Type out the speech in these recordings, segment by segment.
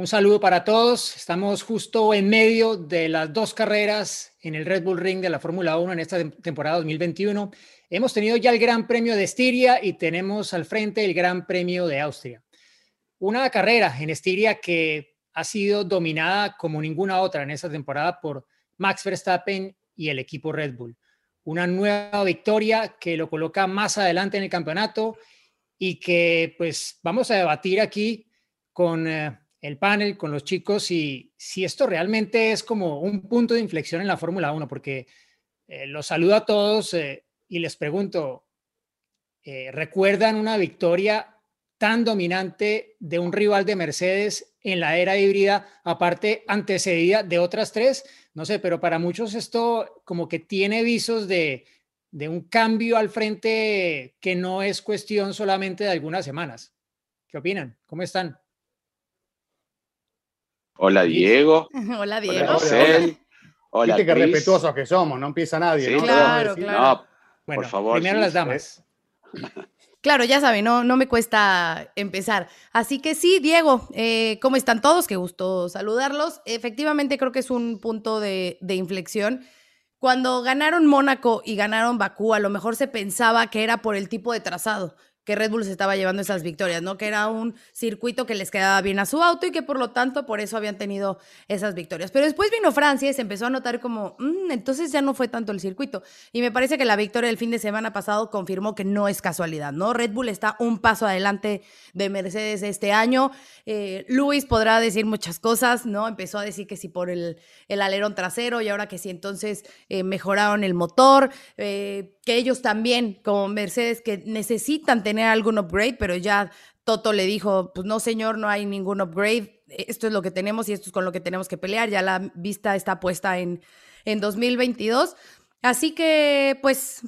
Un saludo para todos. Estamos justo en medio de las dos carreras en el Red Bull Ring de la Fórmula 1 en esta temporada 2021. Hemos tenido ya el Gran Premio de Estiria y tenemos al frente el Gran Premio de Austria. Una carrera en Estiria que ha sido dominada como ninguna otra en esta temporada por Max Verstappen y el equipo Red Bull. Una nueva victoria que lo coloca más adelante en el campeonato y que pues vamos a debatir aquí con eh, el panel, con los chicos, y si esto realmente es como un punto de inflexión en la Fórmula 1, porque eh, los saludo a todos eh, y les pregunto, ¿recuerdan una victoria tan dominante de un rival de Mercedes en la era híbrida, aparte antecedida de otras tres? No sé, pero para muchos esto como que tiene visos de de un cambio al frente que no es cuestión solamente de algunas semanas. ¿Qué opinan? ¿Cómo están? Hola Diego. Hola Diego. Hola, Hola Viste que respetuosos que somos, no empieza nadie. ¿no? Claro, claro. bueno, por favor. Primero las damas. Claro, ya saben, no, no me cuesta empezar. Así que sí, Diego, eh, ¿cómo están todos? Qué gusto saludarlos. Efectivamente, creo que es un punto de, de inflexión. Cuando ganaron Mónaco y ganaron Bakú, a lo mejor se pensaba que era por el tipo de trazado que Red Bull se estaba llevando esas victorias, ¿no? Que era un circuito que les quedaba bien a su auto y que por lo tanto por eso habían tenido esas victorias. Pero después vino Francia y se empezó a notar como, mm, entonces ya no fue tanto el circuito. Y me parece que la victoria del fin de semana pasado confirmó que no es casualidad, ¿no? Red Bull está un paso adelante de Mercedes este año. Eh, Luis podrá decir muchas cosas, ¿no? Empezó a decir que si por el, alerón trasero y ahora que si entonces eh, mejoraron el motor. Eh, ellos también, como Mercedes, que necesitan tener algún upgrade, pero ya Toto le dijo, pues no señor, no hay ningún upgrade, esto es lo que tenemos y esto es con lo que tenemos que pelear, ya la vista está puesta en, en 2022. Así que, pues,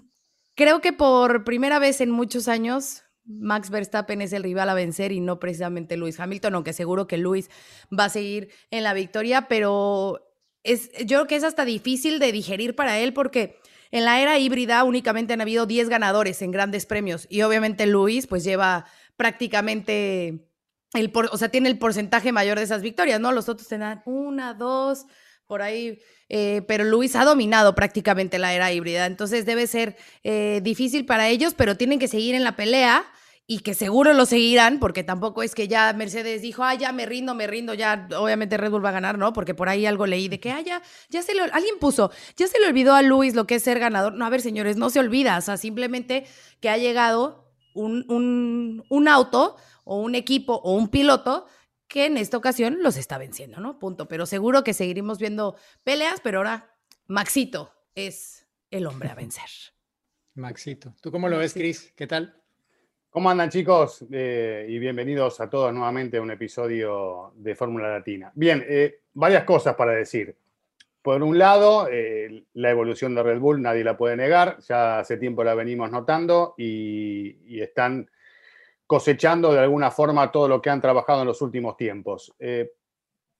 creo que por primera vez en muchos años, Max Verstappen es el rival a vencer y no precisamente Lewis Hamilton, aunque seguro que Lewis va a seguir en la victoria, pero es, yo creo que es hasta difícil de digerir para él porque en la era híbrida únicamente han habido 10 ganadores en grandes premios y obviamente Luis pues lleva prácticamente el o sea, tiene el porcentaje mayor de esas victorias, ¿no? Los otros tendrán una, dos, por ahí, eh, pero Luis ha dominado prácticamente la era híbrida, entonces debe ser eh, difícil para ellos, pero tienen que seguir en la pelea y que seguro lo seguirán, porque tampoco es que ya Mercedes dijo, ah, ya me rindo, me rindo, ya obviamente Red Bull va a ganar, ¿no? Porque por ahí algo leí de que, ah, ya, ya se lo, alguien puso, ya se le olvidó a Luis lo que es ser ganador. No, a ver, señores, no se olvida, o sea, simplemente que ha llegado un, un, un auto o un equipo o un piloto que en esta ocasión los está venciendo, ¿no? Punto. Pero seguro que seguiremos viendo peleas, pero ahora Maxito es el hombre a vencer. Maxito. ¿Tú cómo lo ves, Cris? ¿Qué tal? ¿Cómo andan chicos? Eh, y bienvenidos a todos nuevamente a un episodio de Fórmula Latina. Bien, eh, varias cosas para decir. Por un lado, eh, la evolución de Red Bull nadie la puede negar, ya hace tiempo la venimos notando y, están cosechando de alguna forma todo lo que han trabajado en los últimos tiempos.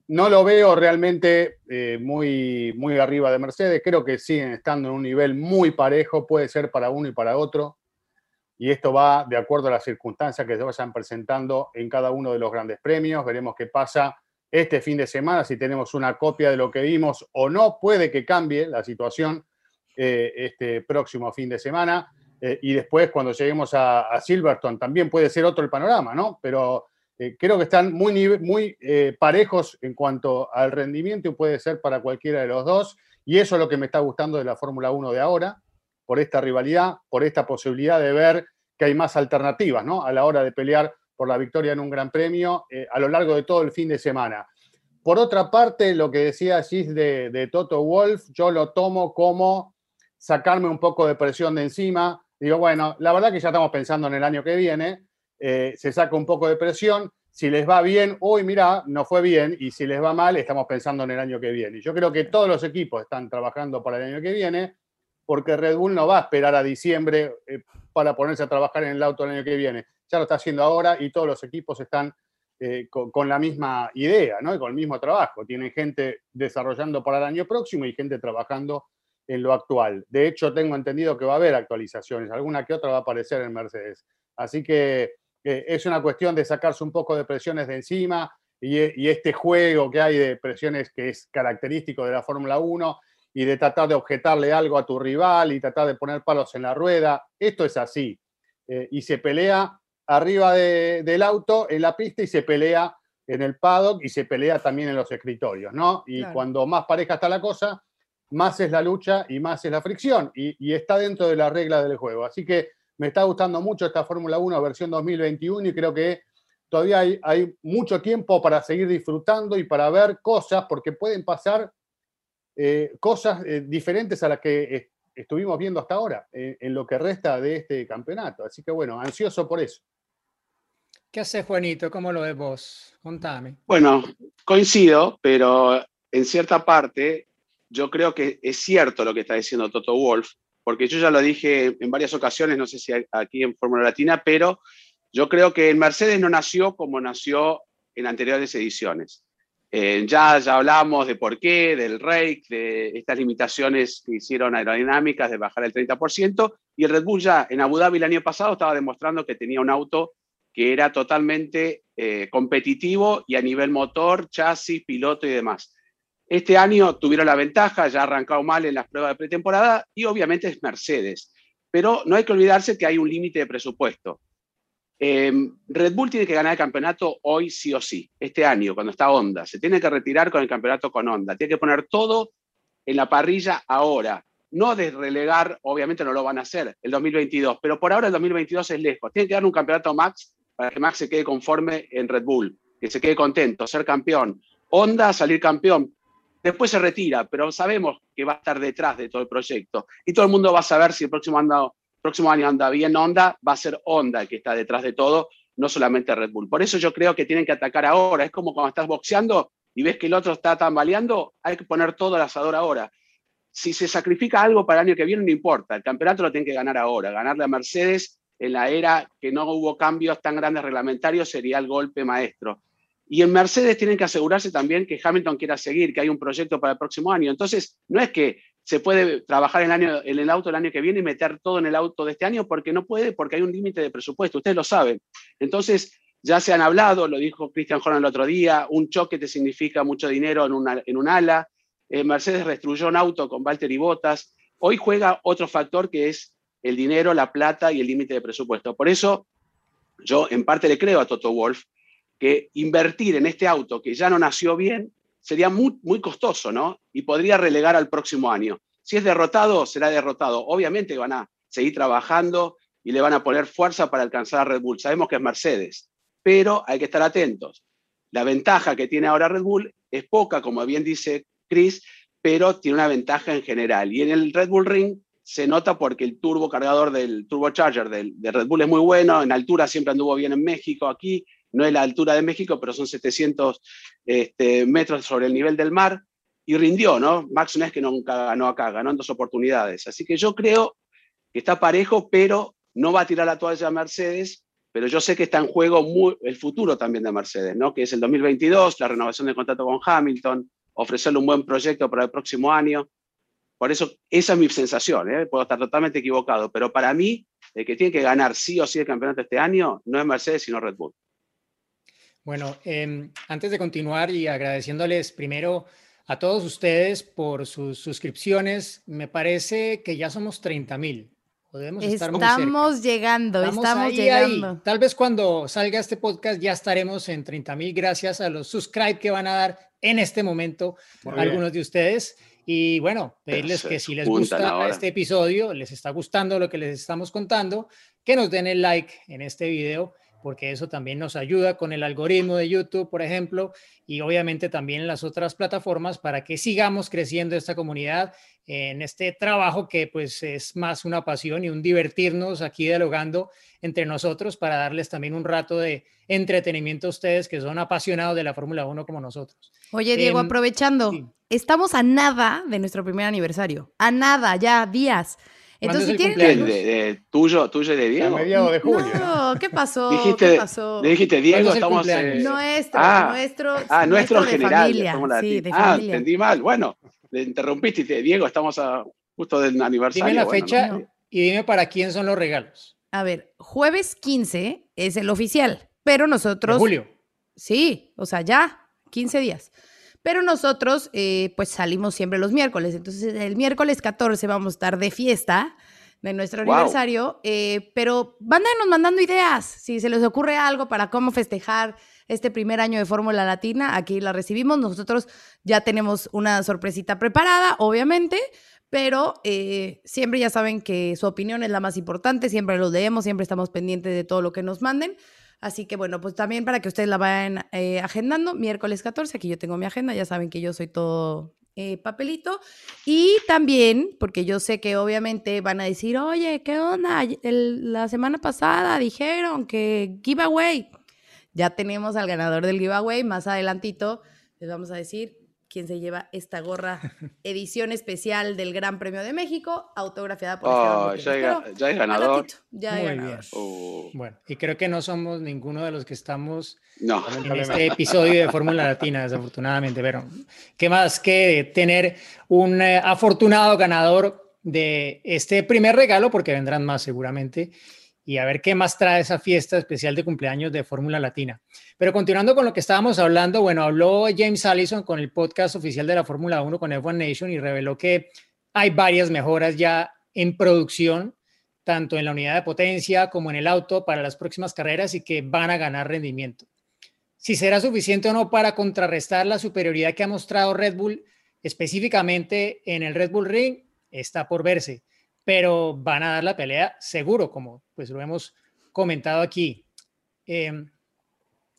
no lo veo realmente muy, muy arriba de Mercedes, creo que siguen estando en un nivel muy parejo, puede ser para uno y para otro y esto va de acuerdo a las circunstancias que se vayan presentando en cada uno de los grandes premios. Veremos qué pasa este fin de semana, si tenemos una copia de lo que vimos o no, puede que cambie la situación eh, este próximo fin de semana. Eh, y después, cuando lleguemos a, Silverstone, también puede ser otro el panorama, ¿no? Pero eh, creo que están muy, muy parejos en cuanto al rendimiento y puede ser para cualquiera de los dos. Y eso es lo que me está gustando de la Fórmula 1 de ahora, por esta rivalidad, por esta posibilidad de ver que hay más alternativas ¿no? a la hora de pelear por la victoria en un gran premio eh, a lo largo de todo el fin de semana. Por otra parte, lo que decía Gis de, Toto Wolf, yo lo tomo como sacarme un poco de presión de encima. Digo, bueno, la verdad que ya estamos pensando en el año que viene, eh, se saca un poco de presión. si les va bien, hoy mira, no fue bien, y si les va mal, estamos pensando en el año que viene. Yo creo que todos los equipos están trabajando para el año que viene, porque Red Bull no va a esperar a diciembre eh, para ponerse a trabajar en el auto el año que viene. Ya lo está haciendo ahora y todos los equipos están eh, con, la misma idea, ¿no? Y con el mismo trabajo. Tienen gente desarrollando para el año próximo y gente trabajando en lo actual. De hecho, tengo entendido que va a haber actualizaciones, alguna que otra va a aparecer en Mercedes. Así que es una cuestión de sacarse un poco de presiones de encima y, este juego que hay de presiones que es característico de la Fórmula 1 y de tratar de objetarle algo a tu rival y tratar de poner palos en la rueda. Esto es así. Eh, y se pelea arriba del auto, en la pista, y se pelea en el paddock y se pelea también en los escritorios, ¿no? Y cuando más pareja está la cosa, más es la lucha y más es la fricción. Y, y está dentro de la regla del juego. Así que me está gustando mucho esta Fórmula 1 versión 2021 y creo que todavía hay, mucho tiempo para seguir disfrutando y para ver cosas, porque pueden pasar eh, cosas eh, diferentes a las que estuvimos viendo hasta ahora, eh, en lo que resta de este campeonato. Así que bueno, ansioso por eso. ¿Qué hace Juanito? ¿Cómo lo ves vos? Contame. Bueno, coincido, pero en cierta parte yo creo que es cierto lo que está diciendo Toto Wolf, porque yo ya lo dije en varias ocasiones, no sé si aquí en Fórmula Latina, pero yo creo que el Mercedes no nació como nació en anteriores ediciones. Eh, ya, ya hablamos de por qué, del rake, de estas limitaciones que hicieron aerodinámicas de bajar el 30%, y el Red Bull ya en Abu Dhabi el año pasado estaba demostrando que tenía un auto que era totalmente eh, competitivo y a nivel motor, chasis, piloto y demás. Este año tuvieron la ventaja, ya arrancado mal en las pruebas de pretemporada y obviamente es Mercedes. Pero no hay que olvidarse que hay un límite de presupuesto. Em, Red Bull tiene que ganar el campeonato hoy sí o sí, este año, cuando está Honda. Se tiene que retirar con el campeonato con Honda. Tiene que poner todo en la parrilla ahora. No de relegar, obviamente no lo van a hacer el 2022, pero por ahora el 2022 es lejos. Tiene que dar un campeonato a Max para que Max se quede conforme en Red Bull, que se quede contento, ser campeón. Honda salir campeón, Después se retira, pero sabemos que va a estar detrás de todo el proyecto. Y todo el mundo va a saber si el próximo, próximo año anda bien Honda, va a ser Honda el que está detrás de todo, no solamente Red Bull. Por eso yo creo que tienen que atacar ahora. Es como cuando estás boxeando y ves que el otro está tambaleando, hay que poner todo al asador ahora. Si se sacrifica algo para el año que viene, no importa. El campeonato lo tienen que ganar ahora. Ganarle a Mercedes en la era que no hubo cambios tan grandes reglamentarios sería el golpe maestro. Y en Mercedes tienen que asegurarse también que Hamilton quiera seguir, que hay un proyecto para el próximo año. Entonces, no es que se puede trabajar en el, auto el año que viene y meter todo en el auto de este año, porque no puede, porque hay un límite de presupuesto. Ustedes lo saben. Entonces, ya se han hablado, lo dijo Christian Horner el otro día, un choque te significa mucho dinero en, una, en un ala. Eh, Mercedes restruyó un auto con Valtteri Bottas. Hoy juega otro factor que es el dinero, la plata y el límite de presupuesto. Por eso, yo en parte le creo a Toto Wolf, que invertir en este auto que ya no nació bien sería muy, costoso, ¿no? Y podría relegar al próximo año. Si es derrotado, será derrotado. Obviamente van a seguir trabajando y le van a poner fuerza para alcanzar a Red Bull. Sabemos que es Mercedes, pero hay que estar atentos. La ventaja que tiene ahora Red Bull es poca, como bien dice Chris, pero tiene una ventaja en general. Y en el Red Bull Ring se nota porque el turbo cargador del turbocharger del, de Red Bull es muy bueno, en altura siempre anduvo bien en México, aquí no es la altura de México, pero son 700 este, metros sobre el nivel del mar, y rindió, ¿no? Max no es que nunca ganó acá, ganó en dos oportunidades. Así que yo creo que está parejo, pero no va a tirar la toalla a Mercedes, pero yo sé que está en juego el futuro también de Mercedes, ¿no? Que es el 2022, la renovación del contrato con Hamilton, ofrecerle un buen proyecto para el próximo año. Por eso, esa es mi sensación, ¿eh? puedo estar totalmente equivocado, pero para mí, el que tiene que ganar sí o sí el campeonato este año no es Mercedes, sino Red Bull. Bueno, em, antes de continuar y agradeciéndoles primero a todos ustedes por sus suscripciones, me parece que ya somos 30 mil. Podemos estar estamos llegando, estamos, llegando. Tal vez cuando salga este podcast ya estaremos en 30 mil gracias a los subscribe que van a dar en este momento algunos de ustedes. Y bueno, pedirles que si les gusta este episodio, les está gustando lo que les estamos contando, que nos den el like en este video porque eso también nos ayuda con el algoritmo de YouTube, por ejemplo, y obviamente también en las otras plataformas para que sigamos creciendo esta comunidad en este trabajo que pues es más una pasión y un divertirnos aquí dialogando entre nosotros para darles también un rato de entretenimiento a ustedes que son apasionados de la Fórmula 1 como nosotros. Oye, Diego, Em, aprovechando, estamos a nada de nuestro primer aniversario. A nada, ya, días. ¿Cuándo Entonces, tienen... ¿De, de- de tuyo, tuyo y de A Diego? mediados de julio. ¿no? ¿qué pasó? Dijiste- ¿Qué pasó? Le dijiste, Diego, es estamos... cumpleaños? eh, Nuestro, Ah, nuestro, ah, nuestro en de general. familia, sí, de ah, familia. entendí mal. Bueno, le interrumpiste y te Diego, estamos a, justo del aniversario. Dime la bueno, fecha no. y dime para quién son los regalos. A ver, jueves 15 es el oficial, pero De nosotros... julio. Sí, o sea, ya, 15 días. Pero nosotros, eh, pues salimos siempre los miércoles. Entonces, el miércoles 14 vamos a estar de fiesta de nuestro Guau. aniversario. eh, pero vándanos mandando ideas. Si se les ocurre algo para cómo festejar este primer año de Fórmula Latina, aquí la recibimos. Nosotros ya tenemos una sorpresita preparada, obviamente. Pero eh, siempre ya saben que su opinión es la más importante, siempre los leemos, siempre estamos pendientes de todo lo que nos manden. Así que bueno, pues también para que ustedes la vayan eh, agendando, miércoles 14, aquí yo tengo mi agenda, ya saben que yo soy todo eh, papelito. Y también, porque yo sé que obviamente van a decir, oye, ¿qué onda? La semana pasada dijeron que giveaway. Ya tenemos al ganador del giveaway, más adelantito les vamos a decir quién se lleva esta gorra edición especial del Gran Premio de México, autografiada por Oh, Esteban ya, hay, ya hay ganador. ratito, ya hay Muy ganador. bien. Uh, Bueno, y creo que no somos ninguno de los que estamos no, en este episodio de Fórmula Latina, desafortunadamente. Pero, ¿qué más que tener un eh, afortunado ganador de este primer regalo? Porque vendrán más seguramente. Y a ver qué más trae esa fiesta especial de cumpleaños de Fórmula Latina. Pero continuando con lo que estábamos hablando, bueno, habló James Allison con el podcast oficial de la Fórmula 1 con F1 Nation y reveló que hay varias mejoras ya en producción tanto en la unidad de potencia como en el auto para las próximas carreras y que van a ganar rendimiento. Si será suficiente o no para contrarrestar la superioridad que ha mostrado Red Bull, específicamente en el Red Bull Ring, está por verse, pero van a dar la pelea seguro, como pues lo hemos comentado aquí. Eh,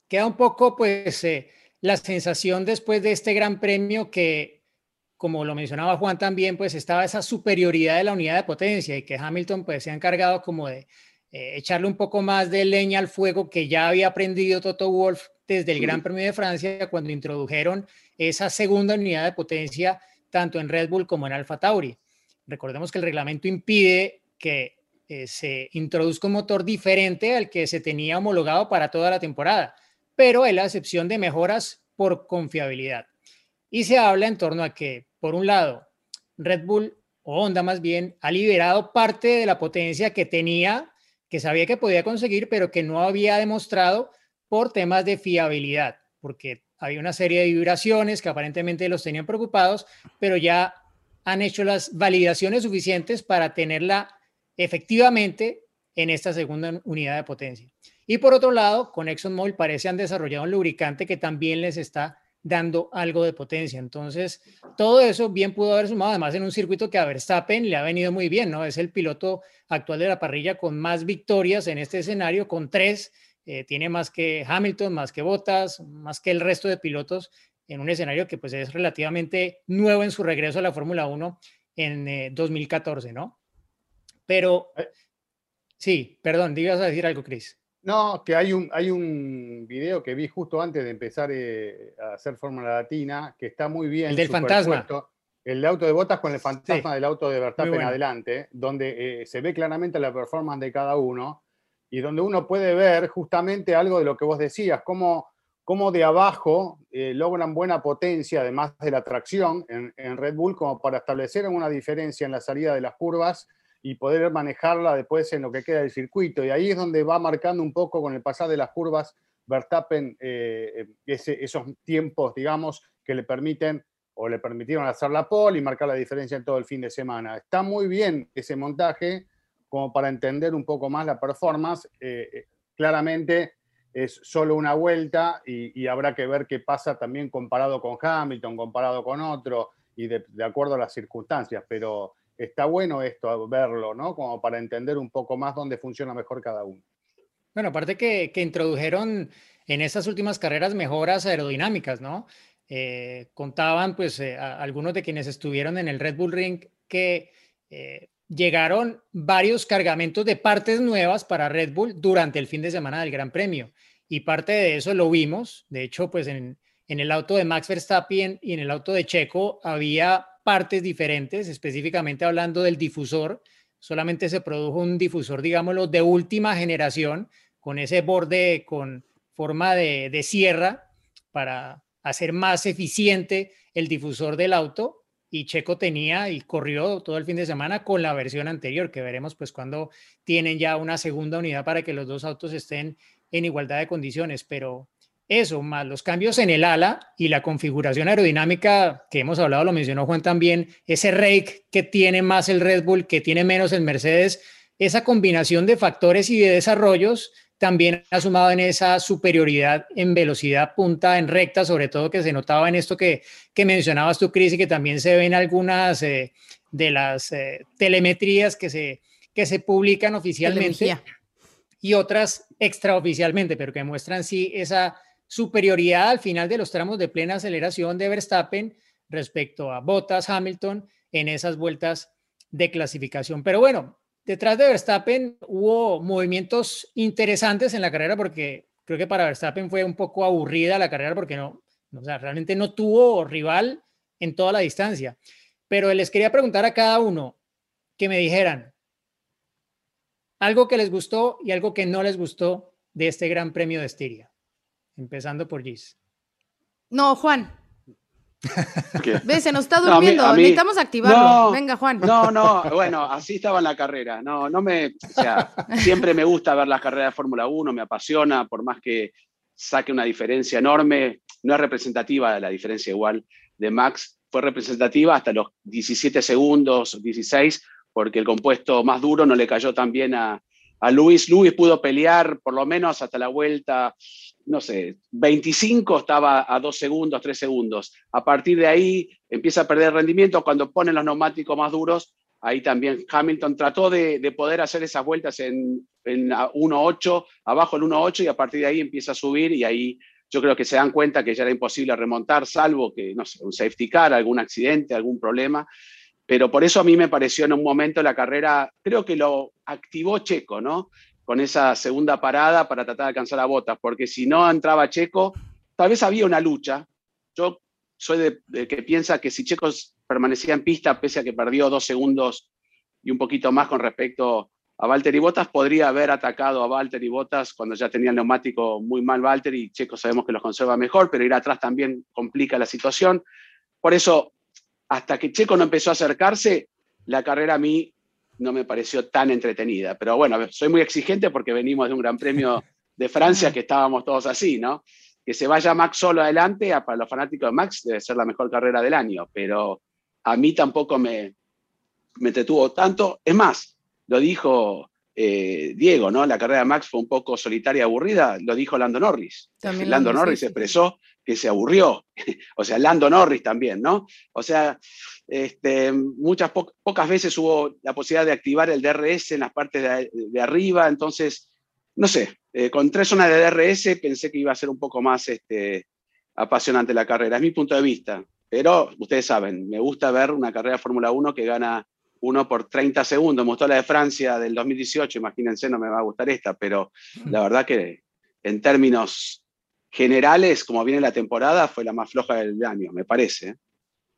queda un poco pues eh, la sensación después de este gran premio que como lo mencionaba Juan también, pues estaba esa superioridad de la unidad de potencia y que Hamilton pues se ha encargado como de eh, echarle un poco más de leña al fuego que ya había aprendido Toto Wolf desde el Gran Premio de Francia cuando introdujeron esa segunda unidad de potencia tanto en Red Bull como en Alfa Tauri. Recordemos que el reglamento impide que eh, se introduzca un motor diferente al que se tenía homologado para toda la temporada, pero es la excepción de mejoras por confiabilidad. Y se habla en torno a que, por un lado, Red Bull o Honda más bien ha liberado parte de la potencia que tenía, que sabía que podía conseguir, pero que no había demostrado por temas de fiabilidad, porque había una serie de vibraciones que aparentemente los tenían preocupados, pero ya han hecho las validaciones suficientes para tenerla efectivamente en esta segunda unidad de potencia. Y por otro lado, con ExxonMobil parece han desarrollado un lubricante que también les está dando algo de potencia. Entonces, todo eso bien pudo haber sumado, además en un circuito que a Verstappen le ha venido muy bien, ¿no? Es el piloto actual de la parrilla con más victorias en este escenario, con tres, eh, tiene más que Hamilton, más que Bottas, más que el resto de pilotos en un escenario que pues es relativamente nuevo en su regreso a la Fórmula 1 en eh, 2014, ¿no? Pero, sí, perdón, ibas a decir algo, Chris. No, que hay un, hay un video que vi justo antes de empezar eh, a hacer Fórmula Latina, que está muy bien. El del fantasma. El de auto de botas con el fantasma Sí. del auto de Verstappen bueno. adelante, donde eh, se ve claramente la performance de cada uno y donde uno puede ver justamente algo de lo que vos decías, cómo, cómo de abajo eh, logran buena potencia, además de la tracción en, Red Bull, como para establecer una diferencia en la salida de las curvas y poder manejarla después en lo que queda del circuito. Y ahí es donde va marcando un poco con el pasar de las curvas Verstappen eh, ese- esos tiempos, digamos, que le permiten o le permitieron hacer la pole y marcar la diferencia en todo el fin de semana. Está muy bien ese montaje como para entender un poco más la performance. Eh, eh, claramente es solo una vuelta y, habrá que ver qué pasa también comparado con Hamilton, comparado con otro y de, acuerdo a las circunstancias, pero está bueno esto, verlo, ¿no? Como para entender un poco más dónde funciona mejor cada uno. Bueno, aparte que, que introdujeron en estas últimas carreras mejoras aerodinámicas, ¿no? Eh, contaban, pues, eh, algunos de quienes estuvieron en el Red Bull Ring que eh, llegaron varios cargamentos de partes nuevas para Red Bull durante el fin de semana del Gran Premio. Y parte de eso lo vimos. De hecho, pues en, en el auto de Max Verstappen y en el auto de Checo había partes diferentes, específicamente hablando del difusor. Solamente se produjo un difusor, digámoslo, de última generación, con ese borde con forma de, de sierra para hacer más eficiente el difusor del auto y Checo tenía y corrió todo el fin de semana con la versión anterior, que veremos pues cuando tienen ya una segunda unidad para que los dos autos estén en igualdad de condiciones, pero eso, más los cambios en el ala y la configuración aerodinámica que hemos hablado, lo mencionó Juan también, ese rake que tiene más el Red Bull, que tiene menos el Mercedes, esa combinación de factores y de desarrollos también ha sumado en esa superioridad en velocidad punta, en recta, sobre todo que se notaba en esto que, que mencionabas tú, Cris, y que también se ven algunas eh, de las eh, telemetrías que se, que se publican oficialmente y otras extraoficialmente, pero que muestran sí esa superioridad al final de los tramos de plena aceleración de Verstappen respecto a Bottas, Hamilton en esas vueltas de clasificación. Pero bueno, detrás de Verstappen hubo movimientos interesantes en la carrera porque creo que para Verstappen fue un poco aburrida la carrera porque no, o sea, realmente no tuvo rival en toda la distancia. Pero les quería preguntar a cada uno que me dijeran algo que les gustó y algo que no les gustó de este Gran Premio de Estiria. Empezando por Gis. No, Juan, Ve, se nos está durmiendo, necesitamos activarlo. Venga, Juan. No, no, bueno, así estaba en la carrera. No, no me, o sea, siempre me gusta ver las carreras de Fórmula 1, me apasiona, por más que saque una diferencia enorme, no es representativa la diferencia igual de Max, fue representativa hasta los 17 segundos, 16, porque el compuesto más duro no le cayó tan bien a, a Luis. Luis pudo pelear por lo menos hasta la vuelta no sé, 25 estaba a 2 segundos, 3 segundos. A partir de ahí empieza a perder rendimiento. Cuando ponen los neumáticos más duros, ahí también Hamilton trató de, poder hacer esas vueltas en, en 1.8, abajo el 1.8 y a partir de ahí empieza a subir y ahí yo creo que se dan cuenta que ya era imposible remontar, salvo que, no sé, un safety car, algún accidente, algún problema. Pero por eso a mí me pareció en un momento la carrera, creo que lo activó Checo, ¿no? Con esa segunda parada para tratar de alcanzar a Botas, porque si no entraba Checo, tal vez había una lucha. Yo soy de, que piensa que si Checo permanecía en pista, pese a que perdió dos segundos y un poquito más con respecto a Valtteri Bottas, podría haber atacado a Valtteri Bottas cuando ya tenía el neumático muy mal Valtteri y Checo sabemos que los conserva mejor, pero ir atrás también complica la situación. Por eso, hasta que Checo no empezó a acercarse, la carrera a mí no me pareció tan entretenida. Pero bueno, soy muy exigente porque venimos de un Gran Premio de Francia que estábamos todos así, ¿no? Que se vaya Max solo adelante, para los fanáticos de Max debe ser la mejor carrera del año, pero a mí tampoco me, me detuvo tanto. Es más, lo dijo eh, Diego, ¿no? La carrera de Max fue un poco solitaria y aburrida, lo dijo Lando Norris. Lando Norris expresó que se aburrió, o sea, Lando Norris también, ¿no? O sea, este, muchas pocas veces hubo la posibilidad de activar el DRS en las partes de, arriba, entonces, no sé, eh, con tres zonas de DRS pensé que iba a ser un poco más este, apasionante la carrera, es mi punto de vista, pero ustedes saben, me gusta ver una carrera de Fórmula 1 que gana uno por 30 segundos, me gustó la de Francia del 2018, imagínense, no me va a gustar esta, pero la verdad que en términos generales, como viene la temporada, fue la más floja del año, me parece. ¿eh?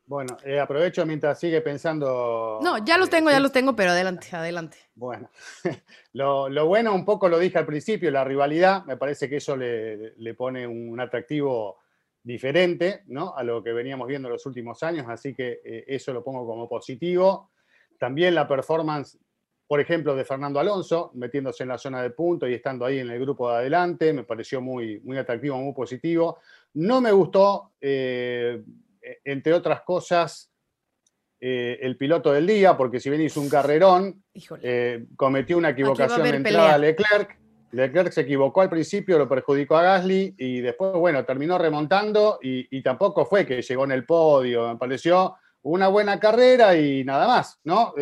Bueno, eh, aprovecho mientras sigue pensando. No, ya los tengo, ya los tengo, pero adelante, adelante. Bueno, lo, bueno, un poco lo dije al principio, la rivalidad, me parece que eso le, pone un atractivo diferente ¿no? a lo que veníamos viendo en los últimos años, así que eh, eso lo pongo como positivo. También la performance, por ejemplo, de Fernando Alonso, metiéndose en la zona de punto y estando ahí en el grupo de adelante, me pareció muy, muy atractivo, muy positivo. No me gustó. Eh, eh, entre otras cosas, eh, el piloto del día, porque si bien hizo un carrerón, eh, cometió una equivocación de entrada a Leclerc. Leclerc se equivocó al principio, lo perjudicó a Gasly y después, bueno, terminó remontando y, tampoco fue que llegó en el podio. Me pareció una buena carrera y nada más, ¿no?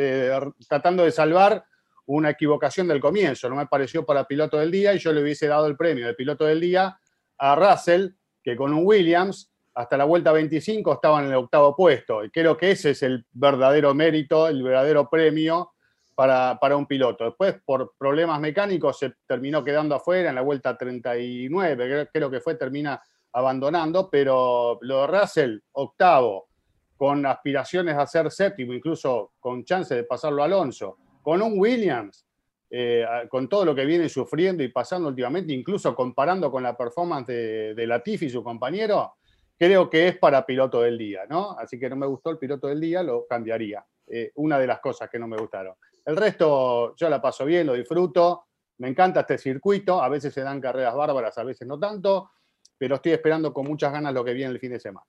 tratando de salvar una equivocación del comienzo, no me pareció para piloto del día y yo le hubiese dado el premio de piloto del día a Russell, que con un Williams hasta la vuelta 25 estaba en el octavo puesto. Y creo que ese es el verdadero mérito, el verdadero premio para, para, un piloto. Después, por problemas mecánicos, se terminó quedando afuera en la vuelta 39, creo que fue, termina abandonando, pero lo de Russell, octavo, con aspiraciones a ser séptimo, incluso con chance de pasarlo a Alonso, con un Williams, eh, con todo lo que viene sufriendo y pasando últimamente, incluso comparando con la performance de, Latifi y su compañero, creo que es para piloto del día, ¿no? Así que no me gustó el piloto del día, lo cambiaría. Eh, una de las cosas que no me gustaron. El resto yo la paso bien, lo disfruto, me encanta este circuito, a veces se dan carreras bárbaras, a veces no tanto, pero estoy esperando con muchas ganas lo que viene el fin de semana.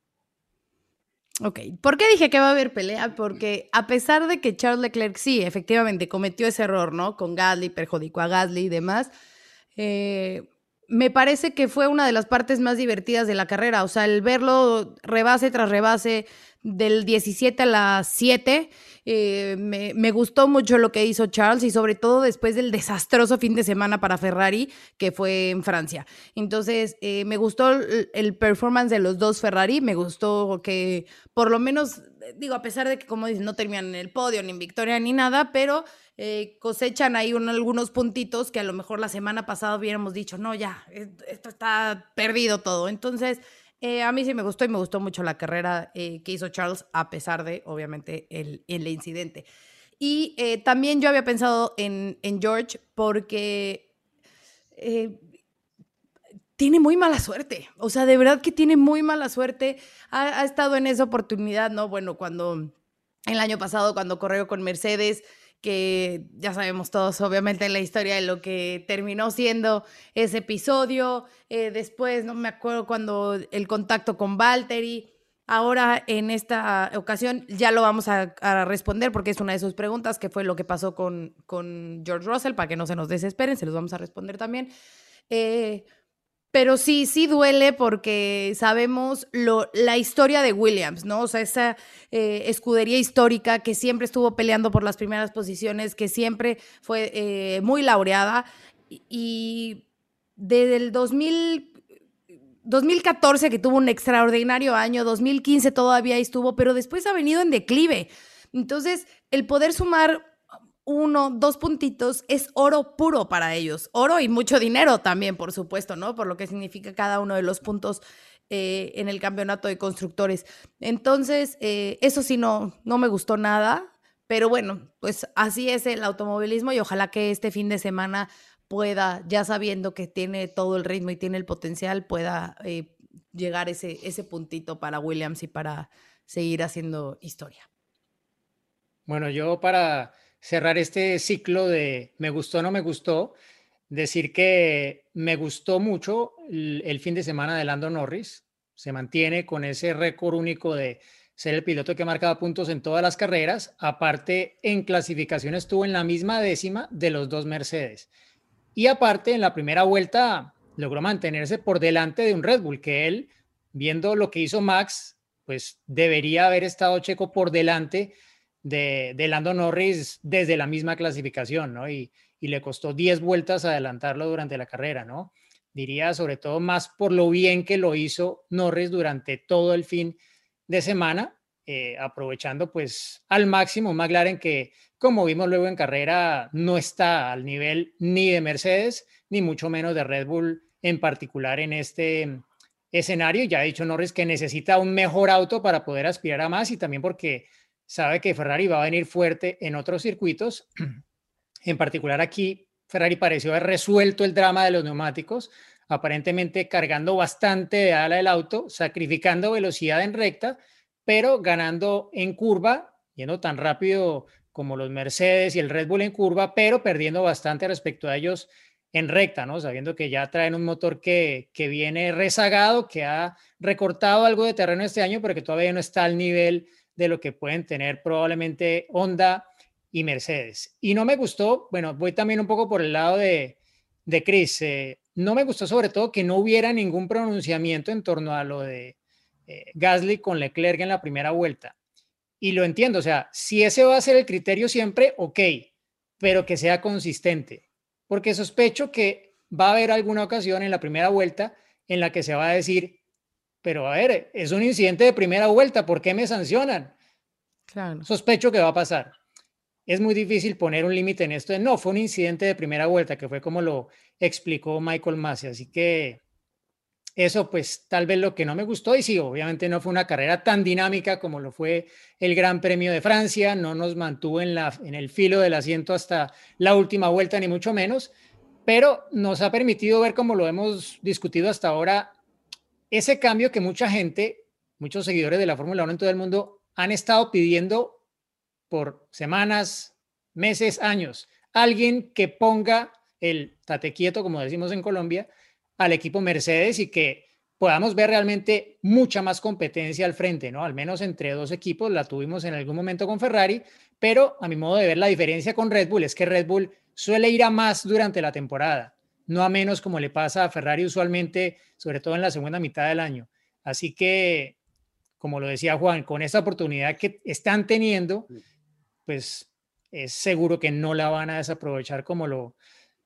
Ok, ¿por qué dije que va a haber pelea? Porque a pesar de que Charles Leclerc sí, efectivamente, cometió ese error, ¿no? Con Gasly, perjudicó a Gasly y demás, eh, me parece que fue una de las partes más divertidas de la carrera. O sea, el verlo rebase tras rebase del 17 a las 7, eh, me, gustó mucho lo que hizo Charles y sobre todo después del desastroso fin de semana para Ferrari que fue en Francia. Entonces, eh, me gustó el, el, performance de los dos Ferrari, me gustó que por lo menos, digo, a pesar de que, como dicen, no terminan en el podio, ni en victoria, ni nada, pero eh, cosechan ahí algunos puntitos que a lo mejor la semana pasada hubiéramos dicho, no, ya, esto está perdido todo. Entonces, eh, a mí sí me gustó y me gustó mucho la carrera eh, que hizo Charles, a pesar de, obviamente, el, el incidente. Y también yo había pensado en, en George porque tiene muy mala suerte. O sea, de verdad que tiene muy mala suerte. Ha, ha, estado en esa oportunidad, ¿no? Bueno, cuando el año pasado, cuando corrió con Mercedes, que ya sabemos todos, obviamente, la historia de lo que terminó siendo ese episodio. Eh, después, no me acuerdo cuando el contacto con Valtteri. Ahora, en esta ocasión, ya lo vamos a, responder porque es una de sus preguntas, que fue lo que pasó con, con George Russell, para que no se nos desesperen, se los vamos a responder también. Eh, pero sí, sí duele porque sabemos la historia de Williams, ¿no? O sea, esa eh, escudería histórica que siempre estuvo peleando por las primeras posiciones, que siempre fue eh, muy laureada. Y desde el 2000, 2014, que tuvo un extraordinario año, 2015 todavía estuvo, pero después ha venido en declive. Entonces, el poder sumar uno, dos puntitos, es oro puro para ellos. Oro y mucho dinero también, por supuesto, ¿no? Por lo que significa cada uno de los puntos eh, en el campeonato de constructores. Entonces, eh, eso sí no, no me gustó nada, pero bueno, pues así es el automovilismo y ojalá que este fin de semana pueda, ya sabiendo que tiene todo el ritmo y tiene el potencial, pueda eh, llegar ese, ese puntito para Williams y para seguir haciendo historia. Bueno, yo para cerrar este ciclo de me gustó, no me gustó, decir que me gustó mucho el, fin de semana de Lando Norris. Se mantiene con ese récord único de ser el piloto que marcaba puntos en todas las carreras. Aparte, en clasificación estuvo en la misma décima de los dos Mercedes. Y aparte, en la primera vuelta logró mantenerse por delante de un Red Bull, que él, viendo lo que hizo Max, pues debería haber estado Checo por delante de, Lando Norris desde la misma clasificación, ¿no? Y, le costó 10 vueltas adelantarlo durante la carrera, ¿no? Diría sobre todo más por lo bien que lo hizo Norris durante todo el fin de semana, eh, aprovechando pues al máximo McLaren que, como vimos luego en carrera, no está al nivel ni de Mercedes, ni mucho menos de Red Bull en particular en este escenario. Ya ha dicho Norris que necesita un mejor auto para poder aspirar a más y también porque sabe que Ferrari va a venir fuerte en otros circuitos. En particular aquí, Ferrari pareció haber resuelto el drama de los neumáticos, aparentemente cargando bastante de ala del auto, sacrificando velocidad en recta, pero ganando en curva, yendo tan rápido como los Mercedes y el Red Bull en curva, pero perdiendo bastante respecto a ellos en recta, ¿no? Sabiendo que ya traen un motor que, que viene rezagado, que ha recortado algo de terreno este año, pero que todavía no está al nivel de lo que pueden tener probablemente Honda y Mercedes. Y no me gustó, bueno, voy también un poco por el lado de, de Chris, eh, no me gustó sobre todo que no hubiera ningún pronunciamiento en torno a lo de eh, Gasly con Leclerc en la primera vuelta. Y lo entiendo, o sea, si ese va a ser el criterio siempre, ok, pero que sea consistente, porque sospecho que va a haber alguna ocasión en la primera vuelta en la que se va a decir, pero a ver, es un incidente de primera vuelta, ¿por qué me sancionan? Claro. Sospecho que va a pasar. Es muy difícil poner un límite en esto. no, fue un incidente de primera vuelta, que fue como lo explicó Michael Massey. Así que eso pues tal vez lo que no me gustó y sí, obviamente no fue una carrera tan dinámica como lo fue el Gran Premio de Francia, no nos mantuvo en, la, en el filo del asiento hasta la última vuelta ni mucho menos, pero nos ha permitido ver como lo hemos discutido hasta ahora, ese cambio que mucha gente, muchos seguidores de la Fórmula 1 en todo el mundo han estado pidiendo por semanas, meses, años. Alguien que ponga el tate quieto, como decimos en Colombia, al equipo Mercedes y que podamos ver realmente mucha más competencia al frente, ¿no? Al menos entre dos equipos, la tuvimos en algún momento con Ferrari, pero a mi modo de ver la diferencia con Red Bull es que Red Bull suele ir a más durante la temporada, no a menos como le pasa a Ferrari usualmente, sobre todo en la segunda mitad del año. Así que, como lo decía Juan, con esta oportunidad que están teniendo, pues es seguro que no la van a desaprovechar como lo,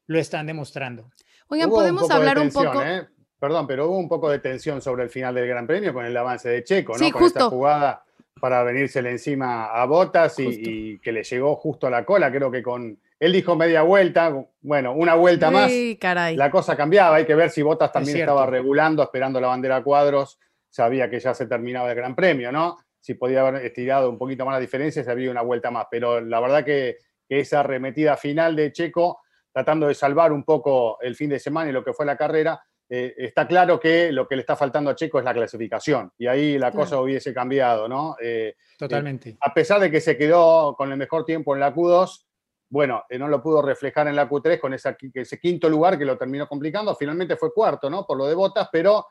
lo están demostrando. Oigan, podemos hablar un poco. ¿eh? Perdón, pero hubo un poco de tensión sobre el final del Gran Premio con el avance de Checo, ¿no? con esta jugada para venírsele encima a Botas y, que le llegó justo a la cola. Creo que con. Él dijo media vuelta, bueno, una vuelta más. Caray. La cosa cambiaba. Hay que ver si Botas también estaba regulando, esperando la bandera a cuadros. Sabía que ya se terminaba el Gran Premio, ¿no? Si podía haber estirado un poquito más la diferencia, se había una vuelta más. Pero la verdad que, que esa arremetida final de Checo tratando de salvar un poco el fin de semana y lo que fue la carrera, eh, está claro que lo que le está faltando a Checo es la clasificación y ahí la cosa hubiese cambiado, ¿no? Eh, Totalmente. Eh, a pesar de que se quedó con el mejor tiempo en la Q2, bueno, no lo pudo reflejar en la Q3 con ese quinto lugar que lo terminó complicando, finalmente fue cuarto, ¿no? Por lo de botas, pero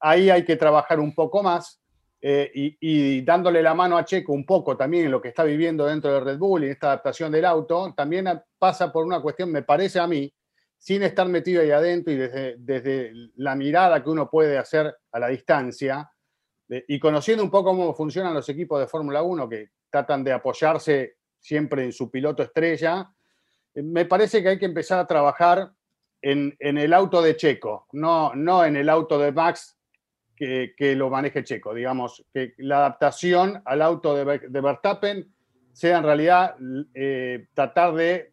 ahí hay que trabajar un poco más. Eh, y, dándole la mano a Checo un poco también en lo que está viviendo dentro de Red Bull y en esta adaptación del auto, también pasa por una cuestión, me parece a mí, sin estar metido ahí adentro y desde, desde la mirada que uno puede hacer a la distancia, y conociendo un poco cómo funcionan los equipos de Fórmula 1 que tratan de apoyarse siempre en su piloto estrella, eh, me parece que hay que empezar a trabajar en, el auto de Checo, no, no en el auto de Max que, lo maneje Checo, digamos, que la adaptación al auto de, de Verstappen sea en realidad eh, tratar de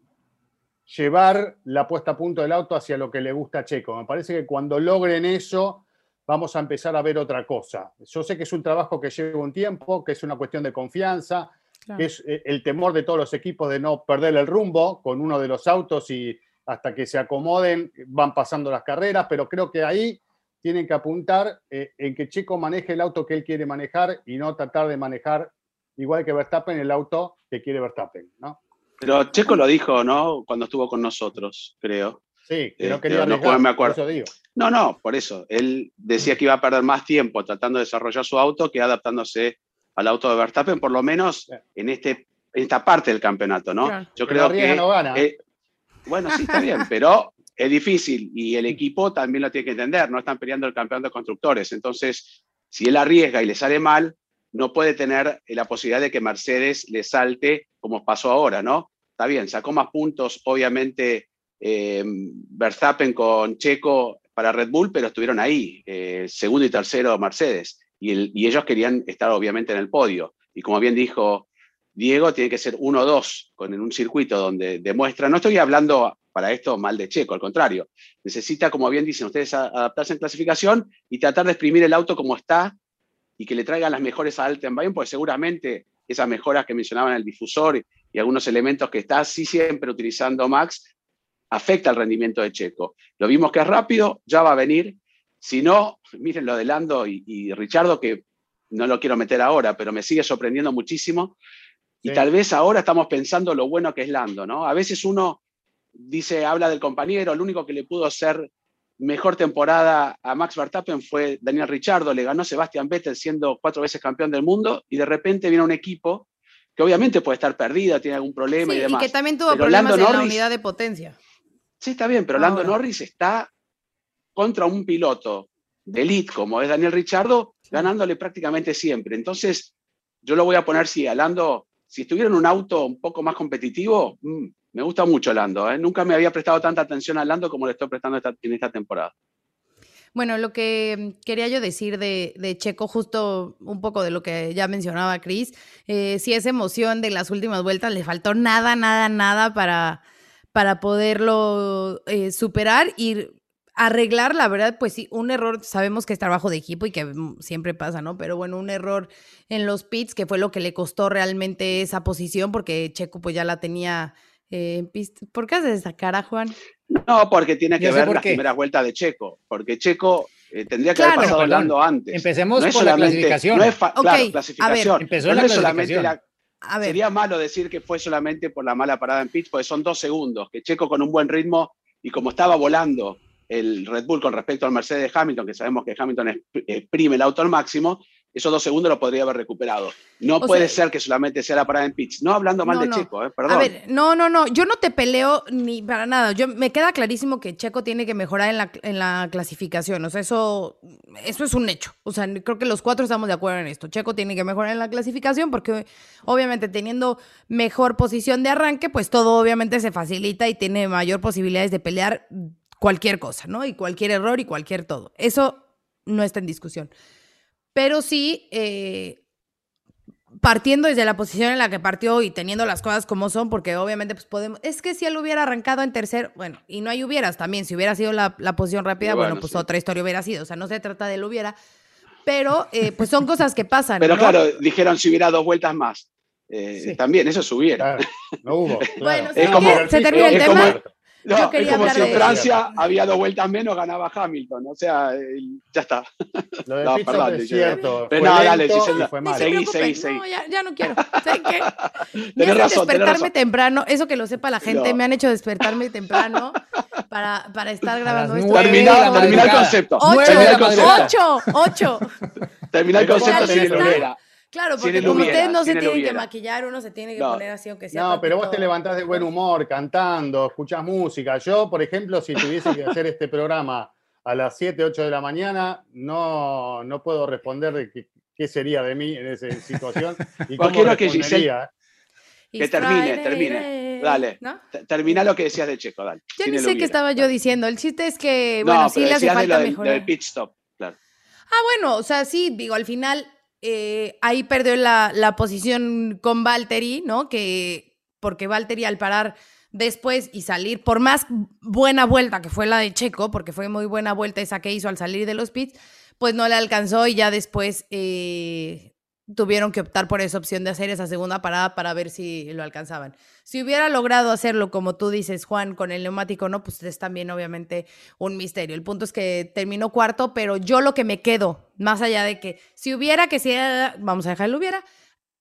llevar la puesta a punto del auto hacia lo que le gusta a Checo. Me parece que cuando logren eso, vamos a empezar a ver otra cosa. Yo sé que es un trabajo que lleva un tiempo, que es una cuestión de confianza, que es eh, el temor de todos los equipos de no perder el rumbo con uno de los autos y hasta que se acomoden van pasando las carreras, pero creo que ahí tienen que apuntar eh, en que Checo maneje el auto que él quiere manejar y no tratar de manejar igual que Verstappen el auto que quiere Verstappen, ¿no? Pero Checo lo dijo, ¿no? Cuando estuvo con nosotros, creo. Sí, que no este, quería no, me acuerdo. No, no, por eso. Él decía que iba a perder más tiempo tratando de desarrollar su auto que adaptándose al auto de Verstappen, por lo menos en, este, esta parte del campeonato, ¿no? Yo creo que. No gana. Eh, bueno, sí, está bien, pero es difícil y el equipo también lo tiene que entender, no están peleando el campeón de constructores. Entonces, si él arriesga y le sale mal, no puede tener la posibilidad de que Mercedes le salte como pasó ahora, ¿no? Está bien, sacó más puntos, obviamente, eh, Verstappen con Checo para Red Bull, pero estuvieron ahí, eh, segundo y tercero Mercedes, y, ellos querían estar obviamente en el podio. Y como bien dijo Diego, tiene que ser 1-2 en un circuito donde demuestra, no estoy hablando para esto mal de Checo, al contrario. Necesita, como bien dicen ustedes, adaptarse en clasificación y tratar de exprimir el auto como está y que le traigan las mejores a Altenbaum, porque seguramente esas mejoras que mencionaban el difusor y algunos elementos que está así siempre utilizando Max afecta el rendimiento de Checo. Lo vimos que es rápido, ya va a venir. Si no, miren lo de Lando y, y Richardo, que no lo quiero meter ahora, pero me sigue sorprendiendo muchísimo. Y tal vez ahora estamos pensando lo bueno que es Lando, ¿no? A veces uno dice, habla del compañero, el único que le pudo hacer mejor temporada a Max Verstappen fue Daniel Richardo, le ganó Sebastian Vettel siendo cuatro veces campeón del mundo y de repente viene un equipo que obviamente puede estar perdido, tiene algún problema y demás. Y que también tuvo problemas en la unidad de potencia. Sí, está bien, pero Lando Norris está contra un piloto de elite como es Daniel Richardo, ganándole prácticamente siempre. Entonces, yo lo voy a poner, si a Lando, si estuviera en un auto un poco más competitivo, mm, Me gusta mucho Lando. ¿eh? Nunca me había prestado tanta atención a Lando como le estoy prestando en esta temporada. Bueno, lo que quería yo decir de, Checo, justo un poco de lo que ya mencionaba Cris, eh, si esa emoción de las últimas vueltas le faltó nada, nada, nada para, para poderlo eh, superar y arreglar, la verdad, pues sí, un error, sabemos que es trabajo de equipo y que mm, siempre pasa, ¿no? Pero bueno, un error en los pits, que fue lo que le costó realmente esa posición, porque Checo pues ya la tenía eh, ¿Por qué haces esa cara, Juan? No, porque tiene que ver la primera vuelta de Checo, porque Checo eh, tendría que haber pasado hablando antes. Empecemos no la clasificación. No es claro, clasificación. empezó la clasificación. Sería malo decir que fue solamente por la mala parada en pitch, porque son dos segundos, que Checo con un buen ritmo y como estaba volando el Red Bull con respecto al Mercedes Hamilton, que sabemos que Hamilton exprime el auto al máximo, esos dos segundos lo podría haber recuperado. No puede ser que solamente sea la parada en pitch. No hablando mal de Checo, eh, perdón. A ver, no, no, no. Yo no te peleo ni para nada. Yo, me queda clarísimo que Checo tiene que mejorar en la, en la clasificación. O sea, eso, eso es un hecho. O sea, creo que los cuatro estamos de acuerdo en esto. Checo tiene que mejorar en la clasificación porque, obviamente, teniendo mejor posición de arranque, pues todo obviamente se facilita y tiene mayor posibilidades de pelear cualquier cosa, ¿no? Y cualquier error y cualquier todo. Eso no está en discusión. Pero sí, eh, partiendo desde la posición en la que partió y teniendo las cosas como son, porque obviamente pues podemos, es que si él hubiera arrancado en tercer, bueno, y no hay hubieras también, si hubiera sido la, posición rápida, bueno, pues otra historia hubiera sido, o sea, no se trata de lo hubiera, pero eh, pues son cosas que pasan. Pero claro, dijeron si hubiera dos vueltas más. Eh, también eso subiera. no hubo. Bueno, se termina el tema. No, es como si en Francia había dos vueltas menos, ganaba Hamilton. O sea, ya está. Lo de no, perdón, es cierto. Pero no, dale, si se, fue mal. Seguí, seguí, seguí. No, ya, ya, no quiero. ¿Sabes qué? Me razón, despertarme temprano. Eso que lo sepa la gente, me han hecho despertarme temprano para, para estar grabando esto. Termina, termina el concepto. Ocho, ocho, ocho. Termina el concepto sin Claro, porque como ustedes no se tienen que maquillar, uno se tiene que poner así, aunque sea. No, pero vos te levantás de buen humor, cantando, escuchás música. Yo, por ejemplo, si tuviese que hacer este programa a las 7, 8 de la mañana, no, no puedo responder de qué, sería de mí en esa situación y cómo respondería. Que, que termine, termine. Dale. Termina lo que decías de Checo, dale. Ya ni sé qué estaba yo diciendo. El chiste es que, bueno, sí le hace falta mejorar. Del pit stop, claro. Ah, bueno, o sea, sí, digo, al final eh, ahí perdió la, posición con Valtteri, ¿no? Que porque Valtteri al parar después y salir, por más buena vuelta que fue la de Checo, porque fue muy buena vuelta esa que hizo al salir de los pits, pues no le alcanzó y ya después eh, tuvieron que optar por esa opción de hacer esa segunda parada para ver si lo alcanzaban. Si hubiera logrado hacerlo, como tú dices, Juan, con el neumático, no, pues es también obviamente un misterio. El punto es que terminó cuarto, pero yo lo que me quedo, más allá de que si hubiera que si vamos a dejarlo hubiera,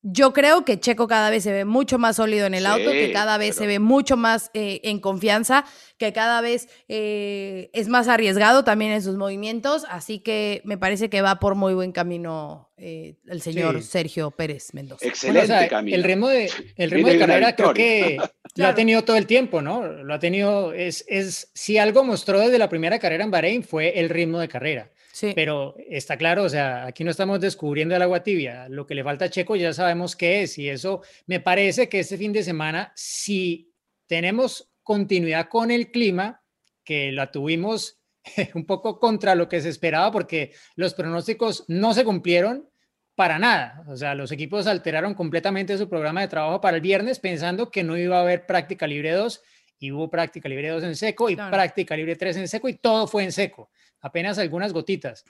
yo creo que Checo cada vez se ve mucho más sólido en el auto, que cada vez se ve mucho más eh, en confianza, que cada vez eh, es más arriesgado también en sus movimientos, así que me parece que va por muy buen camino eh, el señor Sergio Pérez Mendoza. Excelente camino. El remo de, el remo de carrera creo que lo ha tenido todo el tiempo, ¿no? Lo ha tenido, es, es, si algo mostró desde la primera carrera en Bahrein fue el ritmo de carrera. Pero está claro, o sea, aquí no estamos descubriendo el agua tibia. Lo que le falta a Checo ya sabemos qué es. Y eso me parece que este fin de semana, si tenemos continuidad con el clima, que la tuvimos un poco contra lo que se esperaba, porque los pronósticos no se cumplieron para nada. O sea, los equipos alteraron completamente su programa de trabajo para el viernes pensando que no iba a haber práctica libre 2 y hubo práctica libre 2 en seco y práctica libre 3 en seco y todo fue en seco apenas algunas gotitas.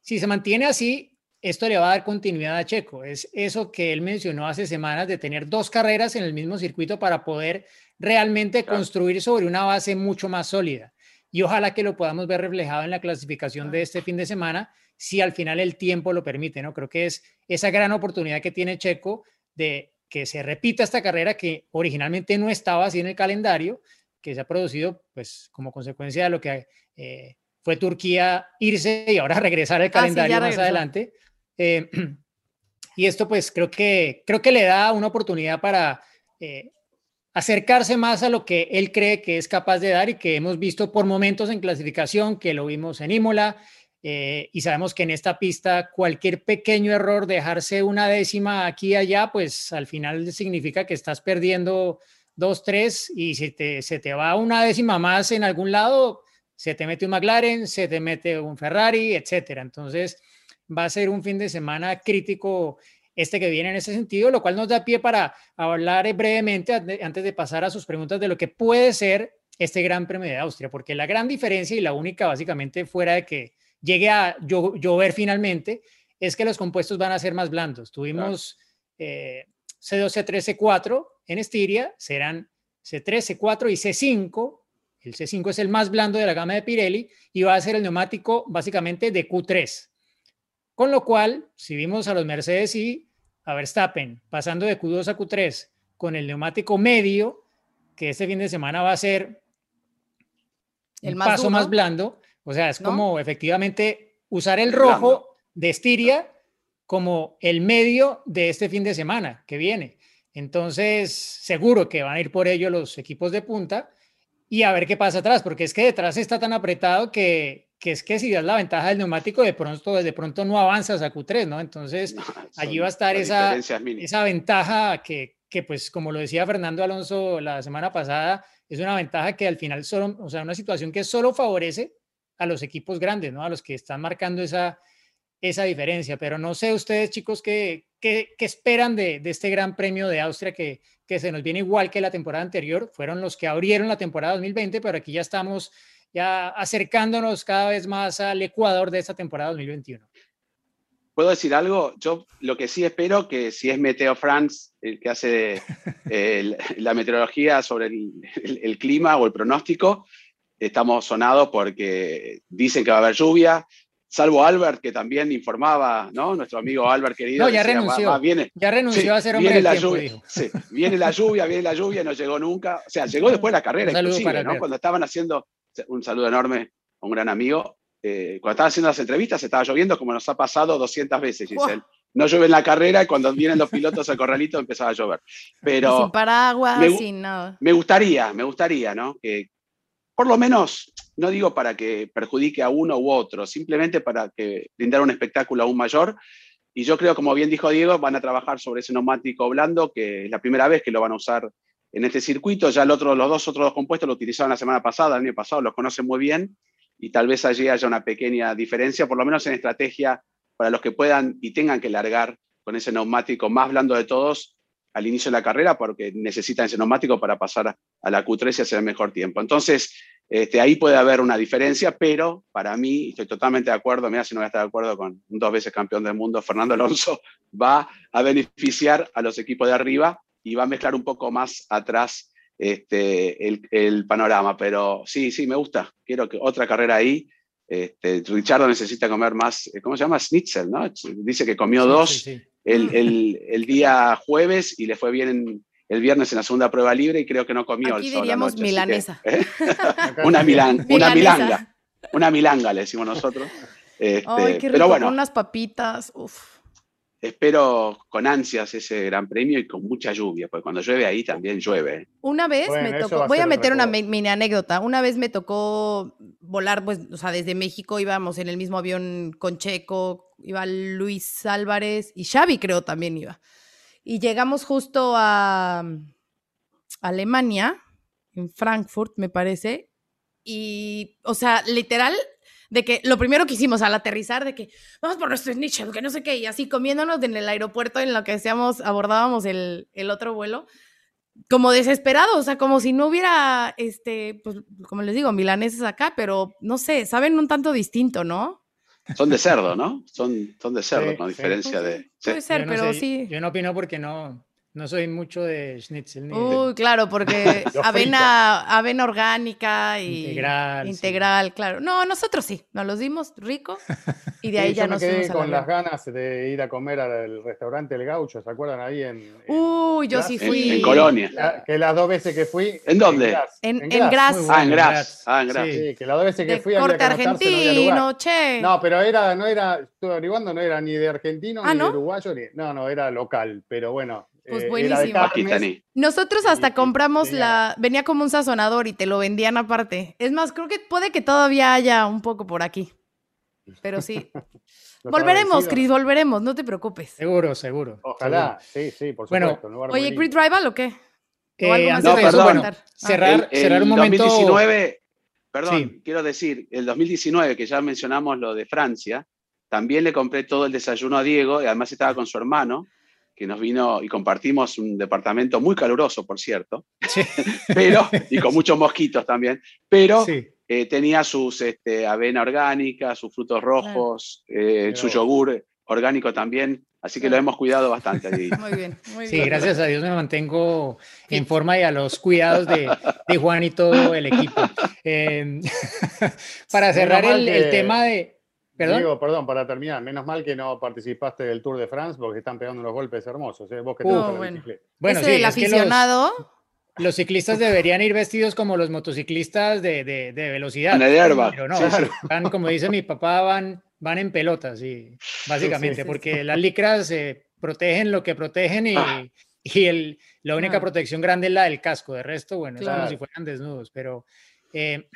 Si se mantiene así, esto le va a dar continuidad a Checo. Es eso que él mencionó hace semanas de tener dos carreras en el mismo circuito para poder realmente construir sobre una base mucho más sólida. Y ojalá que lo podamos ver reflejado en la clasificación de este fin de semana, si al final el tiempo lo permite, ¿no? Creo que es esa gran oportunidad que tiene Checo de que se repita esta carrera que originalmente no estaba así en el calendario, que se ha producido pues como consecuencia de lo que eh, fue Turquía irse y ahora regresar al ah, calendario más adelante. Eh, y esto pues creo que, creo que le da una oportunidad para eh, acercarse más a lo que él cree que es capaz de dar y que hemos visto por momentos en clasificación, que lo vimos en Imola. Eh, y sabemos que en esta pista cualquier pequeño error, dejarse una décima aquí y allá, pues al final significa que estás perdiendo 2, 3, y si te, se te va una décima más en algún lado, se te mete un McLaren, se te mete un Ferrari, etcétera. Entonces, va a ser un fin de semana crítico este que viene en ese sentido, lo cual nos da pie para hablar brevemente antes de pasar a sus preguntas de lo que puede ser este Gran Premio de Austria, porque la gran diferencia y la única básicamente fuera de que llegue a llover finalmente es que los compuestos van a ser más blandos. Tuvimos C2, C3, C4 en Estiria, serán C3, C4 y C5. El C5 es el más blando de la gama de Pirelli y va a ser el neumático básicamente de Q3. Con lo cual, si vimos a los Mercedes y a Verstappen pasando de Q2 a Q3 con el neumático medio, que este fin de semana va a ser el paso más blando, o sea, es como efectivamente usar el rojo de Estiria como el medio de este fin de semana que viene. Entonces, seguro que van a ir por ello los equipos de punta y a ver qué pasa atrás, porque es que detrás está tan apretado que, que es que si das la ventaja del neumático, de pronto, de pronto no avanzas a Q3, ¿no? Entonces, allí va a estar esa, esa ventaja que, que, pues, como lo decía Fernando Alonso la semana pasada, es una ventaja que al final solo, o sea, una situación que solo favorece a los equipos grandes, ¿no? A los que están marcando esa, esa diferencia. Pero no sé ustedes, chicos, qué, qué, esperan de, este Gran Premio de Austria que, se nos viene igual que la temporada anterior. Fueron los que abrieron la temporada 2020, pero aquí ya estamos ya acercándonos cada vez más al Ecuador de esta temporada 2021. ¿Puedo decir algo? Yo lo que sí espero que si es Meteo France el que hace la meteorología sobre el, clima o el pronóstico, estamos sonados porque dicen que va a haber lluvia, salvo Albert, que también informaba, ¿no? Nuestro amigo Albert querido. No, ya renunció. viene, ya renunció a ser hombre viene la tiempo, lluvia, sí, viene la lluvia, viene la lluvia, no llegó nunca. O sea, llegó después de la carrera, inclusive, ¿no? Cuando estaban haciendo un saludo enorme a un gran amigo. Eh, cuando estaba haciendo las entrevistas estaba lloviendo como nos ha pasado 200 veces, Giselle. No llueve en la carrera y cuando vienen los pilotos al corralito empezaba a llover. Pero sin paraguas, me, sin nada. Me gustaría, me gustaría, ¿no? Que por lo menos, no digo para que perjudique a uno u otro, simplemente para que brindar un espectáculo aún mayor. Y yo creo, como bien dijo Diego, van a trabajar sobre ese neumático blando, que es la primera vez que lo van a usar en este circuito. Ya el otro, los dos otros compuestos lo utilizaron la semana pasada, el año pasado, los conocen muy bien y tal vez allí haya una pequeña diferencia, por lo menos en estrategia para los que puedan y tengan que largar con ese neumático más blando de todos al inicio de la carrera porque necesitan ese neumático para pasar a la Q3 y hacer el mejor tiempo. Entonces, este, ahí puede haber una diferencia, pero para mí, estoy totalmente de acuerdo, mira si no voy a estar de acuerdo con un dos veces campeón del mundo, Fernando Alonso va a beneficiar a los equipos de arriba y va a mezclar un poco más atrás este, el, panorama. Pero sí, sí, me gusta. Quiero que otra carrera ahí. Este, Richardo necesita comer más, eh, ¿cómo se llama? Schnitzel, ¿no? Dice que comió dos El, día jueves y le fue bien el viernes en la segunda prueba libre y creo que no comió Aquí el diríamos milanesa. ¿eh? una, milan, una milanga. Una milanga, le decimos nosotros. Este, Ay, qué rico, pero bueno, con unas papitas. Uf espero con ansias ese gran premio y con mucha lluvia, porque cuando llueve ahí también llueve. Una vez me tocó, voy a meter una mini anécdota, una vez me tocó volar, pues, o sea, desde México íbamos en el mismo avión con Checo, iba Luis Álvarez y Xavi creo también iba. Y llegamos justo a Alemania, en Frankfurt me parece, y, o sea, literal, de que lo primero que hicimos al aterrizar, de que vamos por nuestro snitch, que no sé qué, y así comiéndonos en el aeropuerto en lo que decíamos, abordábamos el, el otro vuelo, como desesperado, o sea, como si no hubiera, este, pues, como les digo, milaneses acá, pero no sé, saben un tanto distinto, ¿no? Son de cerdo, ¿no? Son, son de cerdo, con diferencia de... Puede ser, pero sí. Yo no opino porque no, no soy mucho de schnitzel. Uy, claro, porque avena, avena orgánica y integral, integral claro. No, nosotros sí, nos los dimos rico y de ahí ya nos quedé con las ganas de ir a comer al restaurante El Gaucho, ¿se acuerdan ahí en? Uy, yo sí fui. En, Colonia. que las dos veces que fui. ¿En dónde? En, en, Gras. Ah, en Gras. Ah, en Gras. Sí, que las dos veces que fui. Corte argentino, che. No, pero era, no era, estuve averiguando, no era ni de argentino ah, ni de uruguayo, ni, no, no, era local, pero bueno. Pues eh, buenísimo. Nosotros hasta compramos la. Venía como un sazonador y te lo vendían aparte. Es más, creo que puede que todavía haya un poco por aquí. Pero sí. volveremos, Chris, volveremos, no te preocupes. Seguro, seguro. Ojalá, sí, sí, por supuesto. oye, Chris Rival o qué? O algo Eh, más no, perdón. bueno. Ah. cerrar, El- cerrar un momento. 2019, perdón, Sí. quiero decir, el 2019, que ya mencionamos lo de Francia, también le compré todo el desayuno a Diego y además estaba con su hermano, que nos vino y compartimos un departamento muy caluroso, por cierto, Sí, pero, y con muchos mosquitos también, pero sí. eh, tenía sus este, avena orgánica, sus frutos rojos, eh, su yogur orgánico también, así que lo hemos cuidado bastante. Muy bien, muy Sí, bien. gracias a Dios me mantengo en forma y a los cuidados de, de Juan y todo el equipo. Eh, para cerrar el, tema de... ¿Perdón? Diego, perdón, para terminar, menos mal que no participaste del Tour de France porque están pegando unos golpes hermosos. ¿eh? Vos que te Uh, gusta bueno. Bueno, Ese sí, es que los- aficionado. Los, ciclistas deberían ir vestidos como los motociclistas de, de- de velocidad. El airbag. Pero no, Sí, sí. van, como dice mi papá, van, van en pelotas, sí, básicamente, sí, sí. porque las licras eh, protegen lo que protegen y, Ah. y el, la única Ah. protección grande es la del casco. De resto, bueno, es como Claro. si fueran desnudos. Pero eh,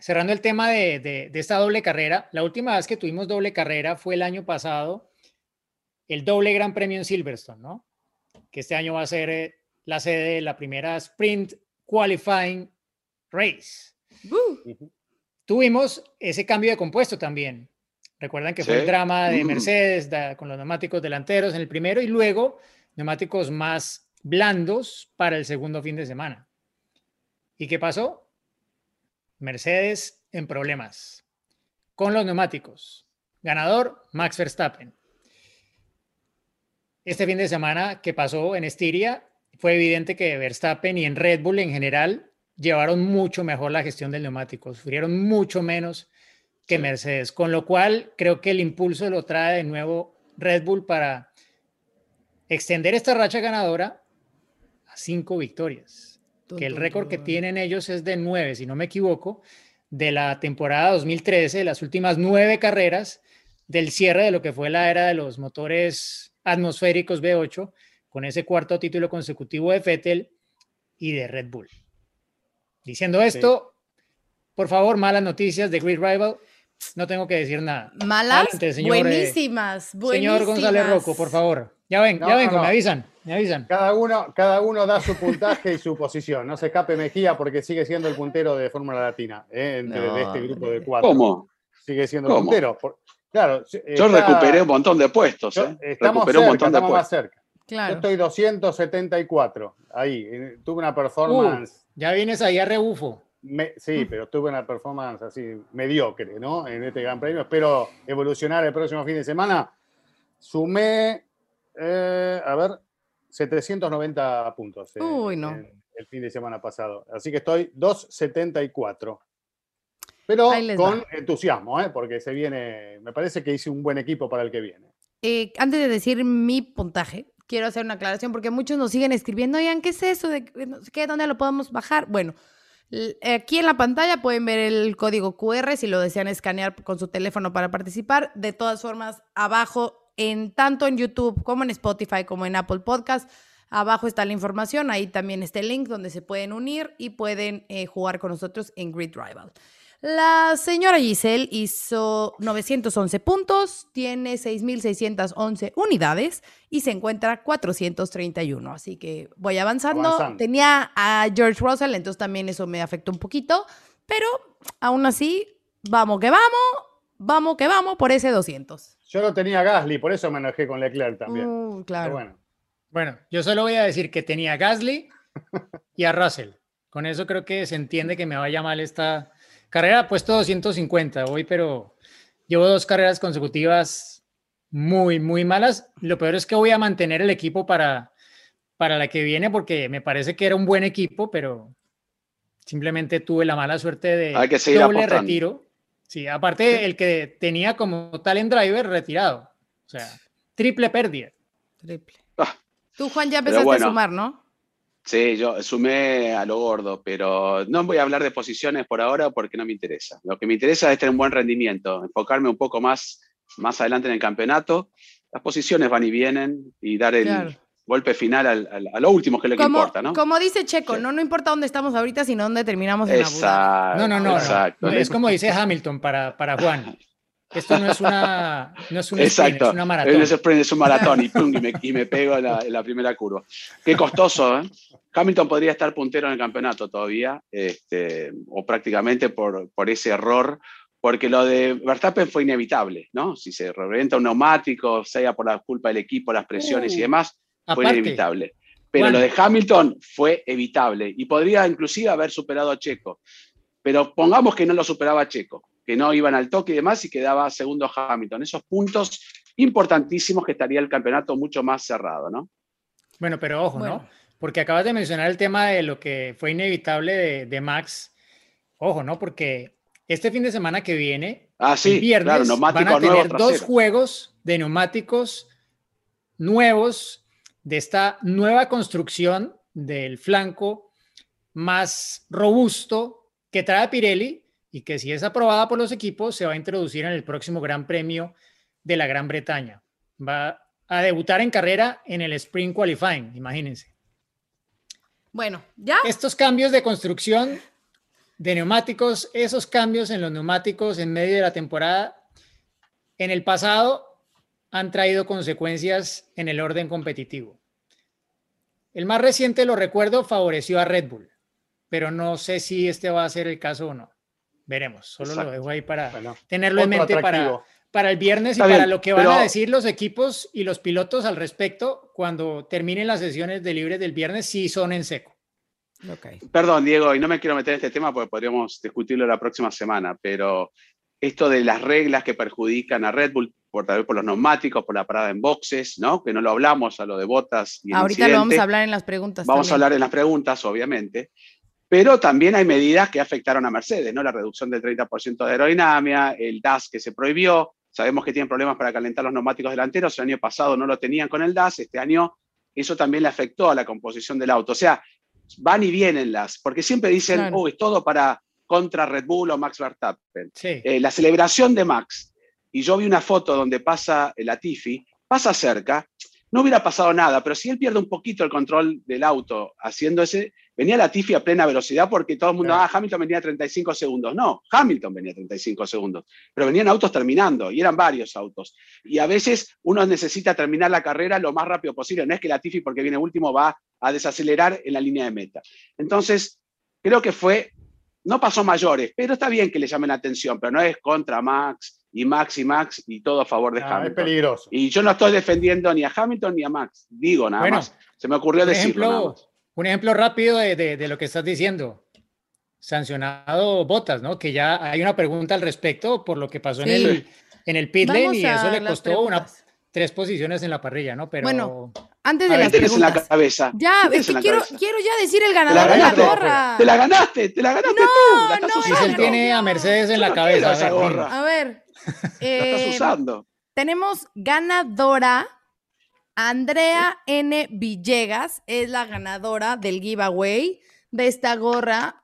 cerrando el tema de, de- de esta doble carrera, la última vez que tuvimos doble carrera fue el año pasado, el doble Gran Premio en Silverstone, ¿no? Que este año va a ser eh, la sede de la primera Sprint Qualifying Race. Uh, Tuvimos ese cambio de compuesto también. Recuerdan que fue el drama de. Mercedes da- con los neumáticos delanteros en el primero y luego neumáticos más blandos para el segundo fin de semana. ¿Y qué pasó? Mercedes en problemas con los neumáticos. Ganador, Max Verstappen. Este fin de semana que pasó en Estiria, fue evidente que Verstappen y en Red Bull en general llevaron mucho mejor la gestión del neumático, sufrieron mucho menos que. Mercedes, con lo cual creo que el impulso lo trae de nuevo Red Bull para extender esta racha ganadora a cinco victorias, que el récord que tienen ellos es de nueve, si no me equivoco, de la temporada 2013, las últimas nueve carreras del cierre de lo que fue la era de los motores atmosféricos V8, con ese cuarto título consecutivo de Vettel y de Red Bull. Diciendo esto, por favor, malas noticias de Grid Rival, no tengo que decir nada. Malas, Adelante, señor, eh, buenísimas, buenísimas. Señor González Rocco, por favor. Ya ven, No, ya no, vengo, no. me avisan, me avisan. Cada uno, cada uno da su puntaje y su posición. No se escape Mejía porque sigue siendo el puntero de Fórmula Latina, ¿eh? entre- de este grupo de cuatro. ¿Cómo? Sigue siendo el ¿Cómo? puntero. Por- claro, Yo está- recuperé un montón de puestos. yo- ¿eh? estamos un montón de estamos más puestos. cerca. Yo Claro. estoy 274, ahí. eh, Tuve una performance, Ya vienes ahí a rebufo. me- sí, pero tuve una performance así mediocre, ¿no? En este Gran Premio. Espero evolucionar el próximo fin de semana. Sumé, eh, a ver, 790 puntos. eh, Uy, no. en el fin de semana pasado. Así que estoy 274. Pero con va. entusiasmo, ¿eh? porque se viene, me parece que hice un buen equipo para el que viene. Eh, antes de decir mi puntaje, quiero hacer una aclaración porque muchos nos siguen escribiendo, oigan, ¿qué es eso? ¿De qué-? ¿Dónde lo podemos bajar? Bueno, aquí en la pantalla pueden ver el código QR si lo desean escanear con su teléfono para participar. De todas formas, abajo, en tanto en YouTube como en Spotify como en Apple Podcast, abajo está la información. Ahí también está el link donde se pueden unir y pueden eh, jugar con nosotros en Grid Rival. La señora Giselle hizo 911 puntos, tiene 6.611 unidades y se encuentra 431. Así que voy avanzando. Avanzando. Tenía a George Russell, entonces también eso me afectó un poquito, pero aún así, vamos que vamos, vamos que vamos por ese 200. Yo lo tenía Gasly, por eso me enojé con Leclerc también. Uh, Pero claro. bueno, Bueno, yo solo voy a decir que tenía a Gasly y a Russell. Con eso creo que se entiende que me vaya mal esta carrera. Puesto 250 hoy, pero llevo dos carreras consecutivas muy, muy malas. Lo peor es que voy a mantener el equipo para, para la que viene porque me parece que era un buen equipo, pero simplemente tuve la mala suerte de Hay que doble apostando. retiro. Sí, aparte el que tenía como talent driver retirado. O sea, triple pérdida. Triple. Ah, Tú, Juan, ya empezaste bueno. a sumar, ¿no? Sí, yo sumé a lo gordo, pero no voy a hablar de posiciones por ahora porque no me interesa. Lo que me interesa es tener un buen rendimiento, enfocarme un poco más, más adelante en el campeonato. Las posiciones van y vienen y dar el Claro. Golpe final al- al- a lo último, que es lo que Como, importa, ¿no? como dice Checo, Sí. no, no importa dónde estamos ahorita, sino dónde terminamos en Abu Dhabi. Exacto. No, no, no, no. exacto. Es como dice Hamilton para, para Juan. Esto no es una, no es un Exacto. sprint, es una maratón. No es sprint, es un maratón y, pum, y, me, y me pego en la, en la primera curva. Qué costoso, ¿eh? Hamilton podría estar puntero en el campeonato todavía, este, o prácticamente por, por ese error, porque lo de Verstappen fue inevitable, ¿no? Si se revienta un neumático, sea por la culpa del equipo, las presiones y Uh, demás, fue aparte. inevitable. Pero lo de Hamilton fue evitable y podría inclusive haber superado a Checo. Pero pongamos que no lo superaba Checo, que no iban al toque y demás y quedaba segundo Hamilton. Esos puntos importantísimos que estaría el campeonato mucho más cerrado, ¿no? Bueno, pero ojo, Bueno. ¿no? Porque acabas de mencionar el tema de lo que fue inevitable de, de Max. Ojo, ¿no? Porque este fin de semana que viene, Ah, sí, el viernes, claro, van a nuevo tener dos juegos de neumáticos nuevos de esta nueva construcción del flanco más robusto que trae Pirelli y que si es aprobada por los equipos se va a introducir en el próximo Gran Premio de la Gran Bretaña. Va a debutar en carrera en el Spring Qualifying, imagínense. Bueno, ¿ya? Estos cambios de construcción de neumáticos, esos cambios en los neumáticos en medio de la temporada, en el pasado han traído consecuencias en el orden competitivo. El más reciente, lo recuerdo, favoreció a Red Bull, pero no sé si este va a ser el caso o no. Veremos, solo Exacto. lo dejo ahí para Bueno, tenerlo en mente para, para el viernes y Está para bien, lo que van a pero- decir los equipos y los pilotos al respecto cuando terminen las sesiones de libres del viernes, si son en seco. Ok. Perdón, Diego, y no me quiero meter en este tema porque podríamos discutirlo la próxima semana, pero esto de las reglas que perjudican a Red Bull, por, tal vez por los neumáticos, por la parada en boxes, ¿no? Que no lo hablamos a lo de botas y Ahorita lo vamos a hablar en las preguntas. Vamos a hablar en las preguntas, obviamente. Pero también hay medidas que afectaron a Mercedes, ¿no? La reducción del 30% de aerodinámica, el DAS que se prohibió. Sabemos que tienen problemas para calentar los neumáticos delanteros. El año pasado no lo tenían con el DAS. Este año eso también le afectó a la composición del auto. O sea, van y vienen las, porque siempre dicen, Claro. oh, es todo para contra Red Bull o Max Verstappen. Sí. Eh, la celebración de Max, y yo vi una foto donde pasa el Latifi, pasa cerca, no hubiera pasado nada, pero si él pierde un poquito el control del auto haciendo ese, venía Latifi a plena velocidad porque todo el mundo, Claro. ah, Hamilton venía a 35 segundos. No, Hamilton venía a 35 segundos, pero venían autos terminando y eran varios autos. Y a veces uno necesita terminar la carrera lo más rápido posible, no es que Latifi porque viene último va a desacelerar en la línea de meta. Entonces, creo que fue, no pasó mayores, pero está bien que le llamen la atención, pero no es contra Max y Max y Max y todo a favor de Ah, es Hamilton. peligroso. Y yo no estoy defendiendo ni a Hamilton ni a Max, digo nada Bueno, más. Se me ocurrió Un decirlo. nada ejemplo, más. un ejemplo rápido de, de- de lo que estás diciendo. Sancionado Botas, ¿no? Que ya hay una pregunta al respecto por lo que pasó en el, en el pit lane Vamos y eso le costó una, preguntas. tres posiciones en la parrilla, ¿no? Pero Bueno, Antes de ver, las Tienes en la preguntas. cabeza. Ya, es que quiero, cabeza. quiero ya decir el Te la ganador de la ganaste. gorra. Te la ganaste, te la ganaste No, tú. La estás no, no. tiene a Mercedes en Yo la no cabeza. a ver. A ver. La estás eh, usando. tenemos ganadora. Andrea N. Villegas es la ganadora del giveaway de esta gorra.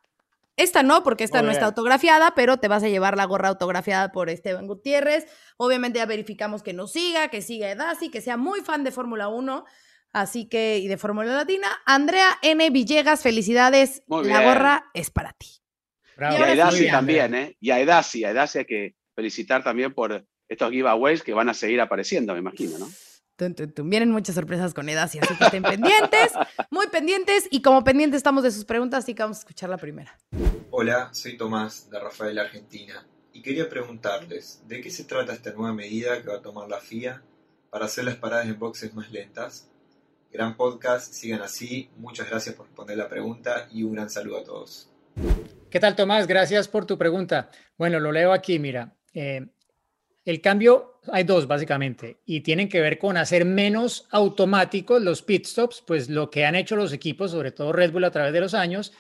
Esta no, porque esta Muy no está autografiada, pero te vas a llevar la gorra autografiada por Esteban Gutiérrez. Obviamente ya verificamos que nos siga, que siga Edasi, que sea muy fan de Fórmula 1, así que, y de Fórmula Latina. Andrea N. Villegas, felicidades. Muy la bien. gorra es para ti. Bravo. Y a Edasi también. ¿eh? Y a Edasi, a Edasi que felicitar también por estos giveaways que van a seguir apareciendo, me imagino, ¿no? Tun, tun. Vienen muchas sorpresas con Edasi, así que estén pendientes, muy pendientes. Y como pendientes estamos de sus preguntas, así que vamos a escuchar la primera. Hola, soy Tomás de Rafael Argentina y quería preguntarles de qué se trata esta nueva medida que va a tomar la FIA para hacer las paradas en boxes más lentas. Gran podcast, sigan así, muchas gracias por responder la pregunta y un gran saludo a todos. ¿Qué tal, Tomás? Gracias por tu pregunta. Bueno, lo leo aquí, mira. Eh, el cambio, hay dos básicamente, y tienen que ver con hacer menos automáticos los pit stops, pues lo que han hecho los equipos, sobre todo Red Bull a través de los años,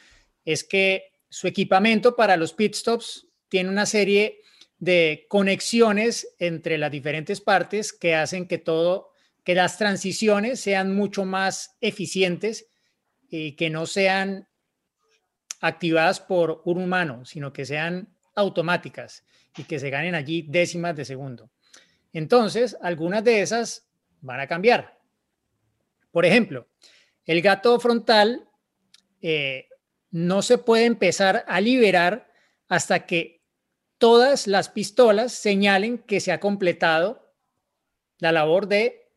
es que su equipamiento para los pit stops tiene una serie de conexiones entre las diferentes partes que hacen que todo, que las transiciones sean mucho más eficientes y que no sean activadas por un humano, sino que sean automáticas y que se ganen allí décimas de segundo. Entonces, algunas de esas van a cambiar. Por ejemplo, el gato frontal eh, no se puede empezar a liberar hasta que todas las pistolas señalen que se ha completado la labor de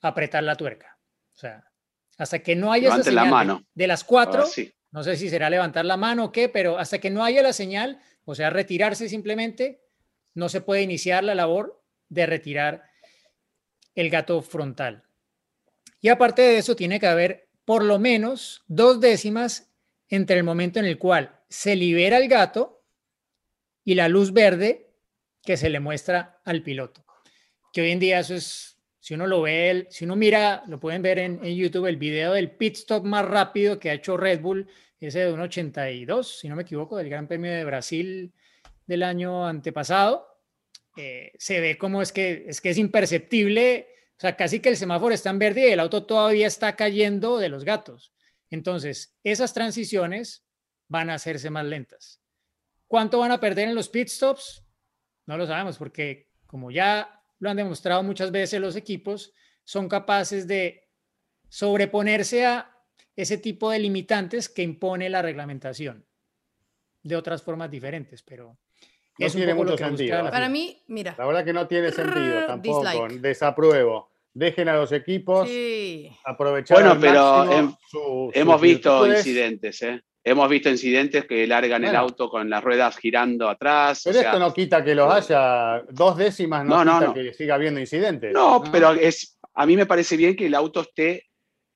apretar la tuerca. O sea, hasta que no haya esa Levante señal de- mano. de las cuatro, sí. No sé si será levantar la mano o qué, pero hasta que no haya la señal, o sea, retirarse simplemente, no se puede iniciar la labor de retirar el gato frontal. Y aparte de eso, tiene que haber por lo menos dos décimas entre el momento en el cual se libera el gato y la luz verde que se le muestra al piloto. Que hoy en día eso es, si uno lo ve, si uno mira, lo pueden ver en, en YouTube, el video del pit stop más rápido que ha hecho Red Bull, ese de un 82, si no me equivoco, del Gran Premio de Brasil del año antepasado. eh, se ve como es que, es que es imperceptible, o sea, casi que el semáforo está en verde y el auto todavía está cayendo de los gatos. Entonces, esas transiciones van a hacerse más lentas. ¿Cuánto van a perder en los pit stops? No lo sabemos porque como ya lo han demostrado muchas veces los equipos, son capaces de sobreponerse a ese tipo de limitantes que impone la reglamentación de otras formas diferentes, pero No es un tiene lo mucho que sentido. Para mí, mira. La verdad que no tiene sentido Rrr, tampoco. dislike. Desapruebo. Dejen a los equipos Sí. aprovechar Bueno, pero máximo hem- su- Hemos visto virtudes. incidentes, ¿eh? Hemos visto incidentes que largan el auto con las ruedas girando atrás. o Pero sea, esto no quita que los haya. Dos décimas no, quita no. que siga habiendo incidentes. No, pero es, a mí me parece bien que el auto esté,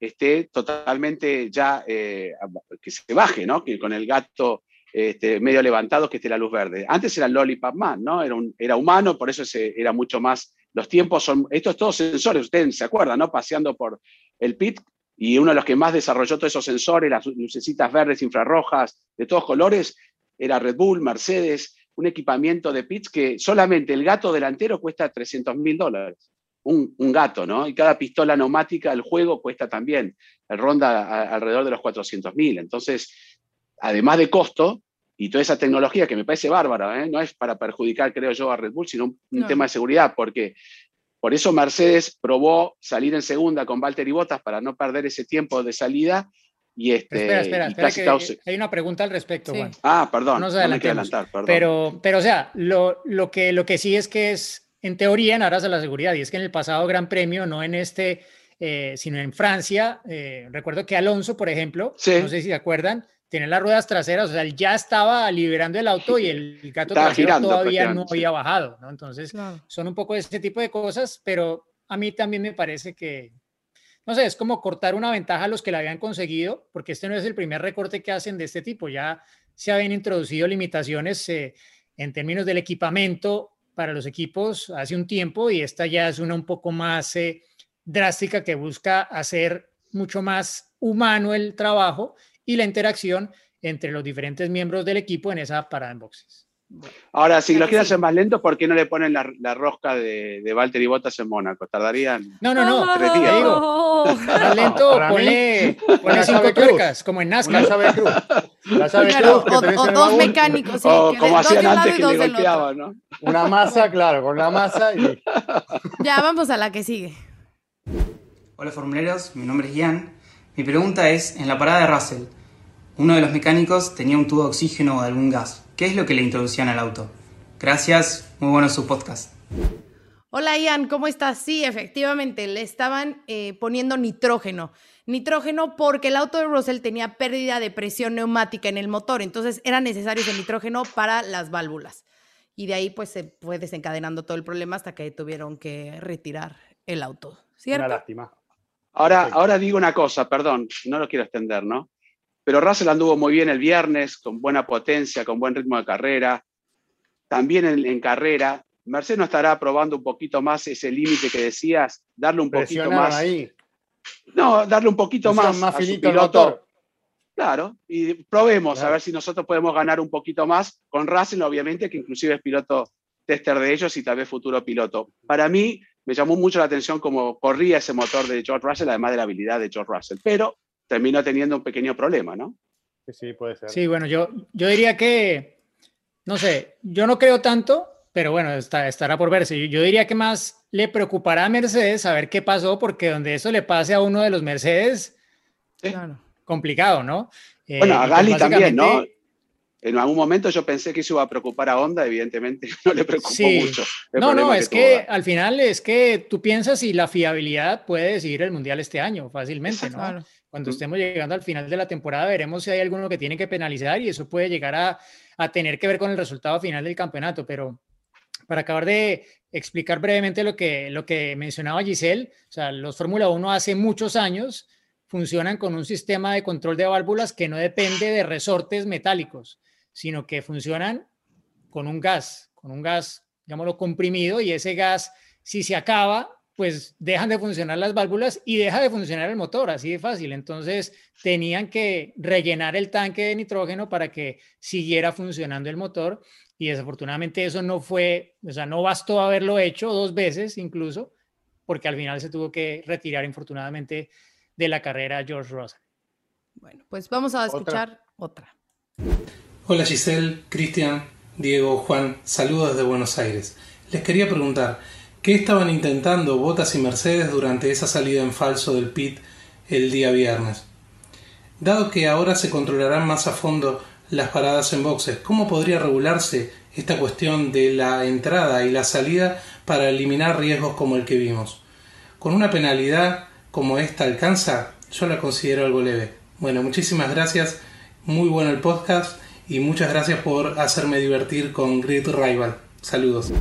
esté totalmente ya, eh, que se baje, ¿no? Que con el gato este, medio levantado, que esté la luz verde. Antes era Lollipop Man, ¿no? Era, un- era humano, por eso se, era mucho más. Los tiempos son. Estos todos sensores, ustedes se acuerdan, ¿no? Paseando por el pit. Y uno de los que más desarrolló todos esos sensores, las lucecitas verdes, infrarrojas, de todos colores, era Red Bull, Mercedes, un equipamiento de pits que solamente el gato delantero cuesta 300 mil dólares un, un gato, ¿no? Y cada pistola neumática del juego cuesta también, el ronda a- alrededor de los 400 mil. Entonces, además de costo y toda esa tecnología que me parece bárbara, ¿eh? no es para perjudicar, creo yo, a Red Bull, sino un, un No. tema de seguridad, porque por eso Mercedes probó salir en segunda con Valtteri Bottas para no perder ese tiempo de salida. Y este, Pero espera, espera, y espera, que hay una pregunta al respecto, Sí. Juan. Ah, perdón, No nos no me quiero adelantemos. adelantar, perdón. Pero, pero o sea, lo, lo, que, lo que sí es que es, en teoría, en aras de la seguridad, y es que en el pasado Gran Premio, no en este, eh, sino en Francia, eh, recuerdo que Alonso, por ejemplo, Sí. no sé si se acuerdan, tiene las ruedas traseras, o sea, él ya estaba liberando el auto y el gato Estaba trasero girando todavía no había bajado, ¿no? Entonces, Claro. son un poco de ese tipo de cosas, pero a mí también me parece que, no sé, es como cortar una ventaja a los que la habían conseguido, porque este no es el primer recorte que hacen de este tipo, ya se habían introducido limitaciones eh, en términos del equipamiento para los equipos hace un tiempo y esta ya es una un poco más eh, drástica que busca hacer mucho más humano el trabajo y la interacción entre los diferentes miembros del equipo en esa parada en boxes. Ahora, si lo quieren hacer más lento, ¿por qué no le ponen la, la rosca de, de Valtteri Bottas en Mónaco? Tardarían. No, no, no, tres días. digo, más lento, mí, ponle, ponle una cinco tuercas, como en Una NASCAR. llave cruz. La Claro, cruz o, tenés o dos baúl, mecánicos, sí, o como hacían antes y que le golpeaban, ¿no? Una masa, claro, con la masa y Ya, vamos a la que sigue. Hola formuleros, mi nombre es Ian. Mi pregunta es, en la parada de Russell, uno de los mecánicos tenía un tubo de oxígeno o de algún gas. ¿Qué es lo que le introducían al auto? Gracias, muy bueno su podcast. Hola Ian, ¿cómo estás? Sí, efectivamente, le estaban eh, poniendo nitrógeno. Nitrógeno porque el auto de Russell tenía pérdida de presión neumática en el motor, entonces era necesario ese nitrógeno para las válvulas. Y de ahí pues se fue desencadenando todo el problema hasta que tuvieron que retirar el auto, una ¿cierto? lástima. Ahora, ahora digo una cosa, perdón, no lo quiero extender, ¿no? Pero Russell anduvo muy bien el viernes, con buena potencia, con buen ritmo de carrera. También en, en carrera. Mercedes no estará probando un poquito más ese límite que decías, darle un poquito más. ahí. No, darle un poquito más, más a su finito piloto. Claro, y probemos a Claro. ver si nosotros podemos ganar un poquito más con Russell, obviamente, que inclusive es piloto tester de ellos y tal vez futuro piloto. Para mí, me llamó mucho la atención cómo corría ese motor de George Russell, además de la habilidad de George Russell, pero terminó teniendo un pequeño problema, ¿no? Sí, sí, puede ser. Sí, bueno, yo, yo diría que, no sé, yo no creo tanto, pero bueno, está, estará por verse. Yo, yo diría que más le preocupará a Mercedes saber qué pasó, porque donde eso le pase a uno de los Mercedes, Sí. Complicado, ¿no? Eh, Bueno, a pues Gali también, ¿no? en algún momento yo pensé que eso iba a preocupar a Honda, evidentemente no le preocupó mucho. No, no, es que, al final es que tú piensas si la fiabilidad puede decidir el Mundial este año fácilmente, ¿no? Cuando estemos llegando al final de la temporada veremos si hay alguno que tiene que penalizar y eso puede llegar a, a tener que ver con el resultado final del campeonato, pero para acabar de explicar brevemente lo que, lo que mencionaba Giselle, o sea, los Fórmula 1 hace muchos años funcionan con un sistema de control de válvulas que no depende de resortes metálicos sino que funcionan con un gas, con un gas, digámoslo, comprimido y ese gas, si se acaba, pues dejan de funcionar las válvulas y deja de funcionar el motor, así de fácil. Entonces tenían que rellenar el tanque de nitrógeno para que siguiera funcionando el motor y desafortunadamente eso no fue, o sea, no bastó haberlo hecho dos veces incluso, porque al final se tuvo que retirar infortunadamente de la carrera George Russell. Bueno, pues vamos a escuchar otra. Hola Giselle, Cristian, Diego, Juan, saludos desde Buenos Aires. Les quería preguntar, ¿qué estaban intentando Botas y Mercedes durante esa salida en falso del pit el día viernes? Dado que ahora se controlarán más a fondo las paradas en boxes, ¿cómo podría regularse esta cuestión de la entrada y la salida para eliminar riesgos como el que vimos? ¿Con una penalidad como esta alcanza? Yo la considero algo leve. Bueno, muchísimas gracias, muy bueno el podcast y muchas gracias por hacerme divertir con Grid Rival. Saludos.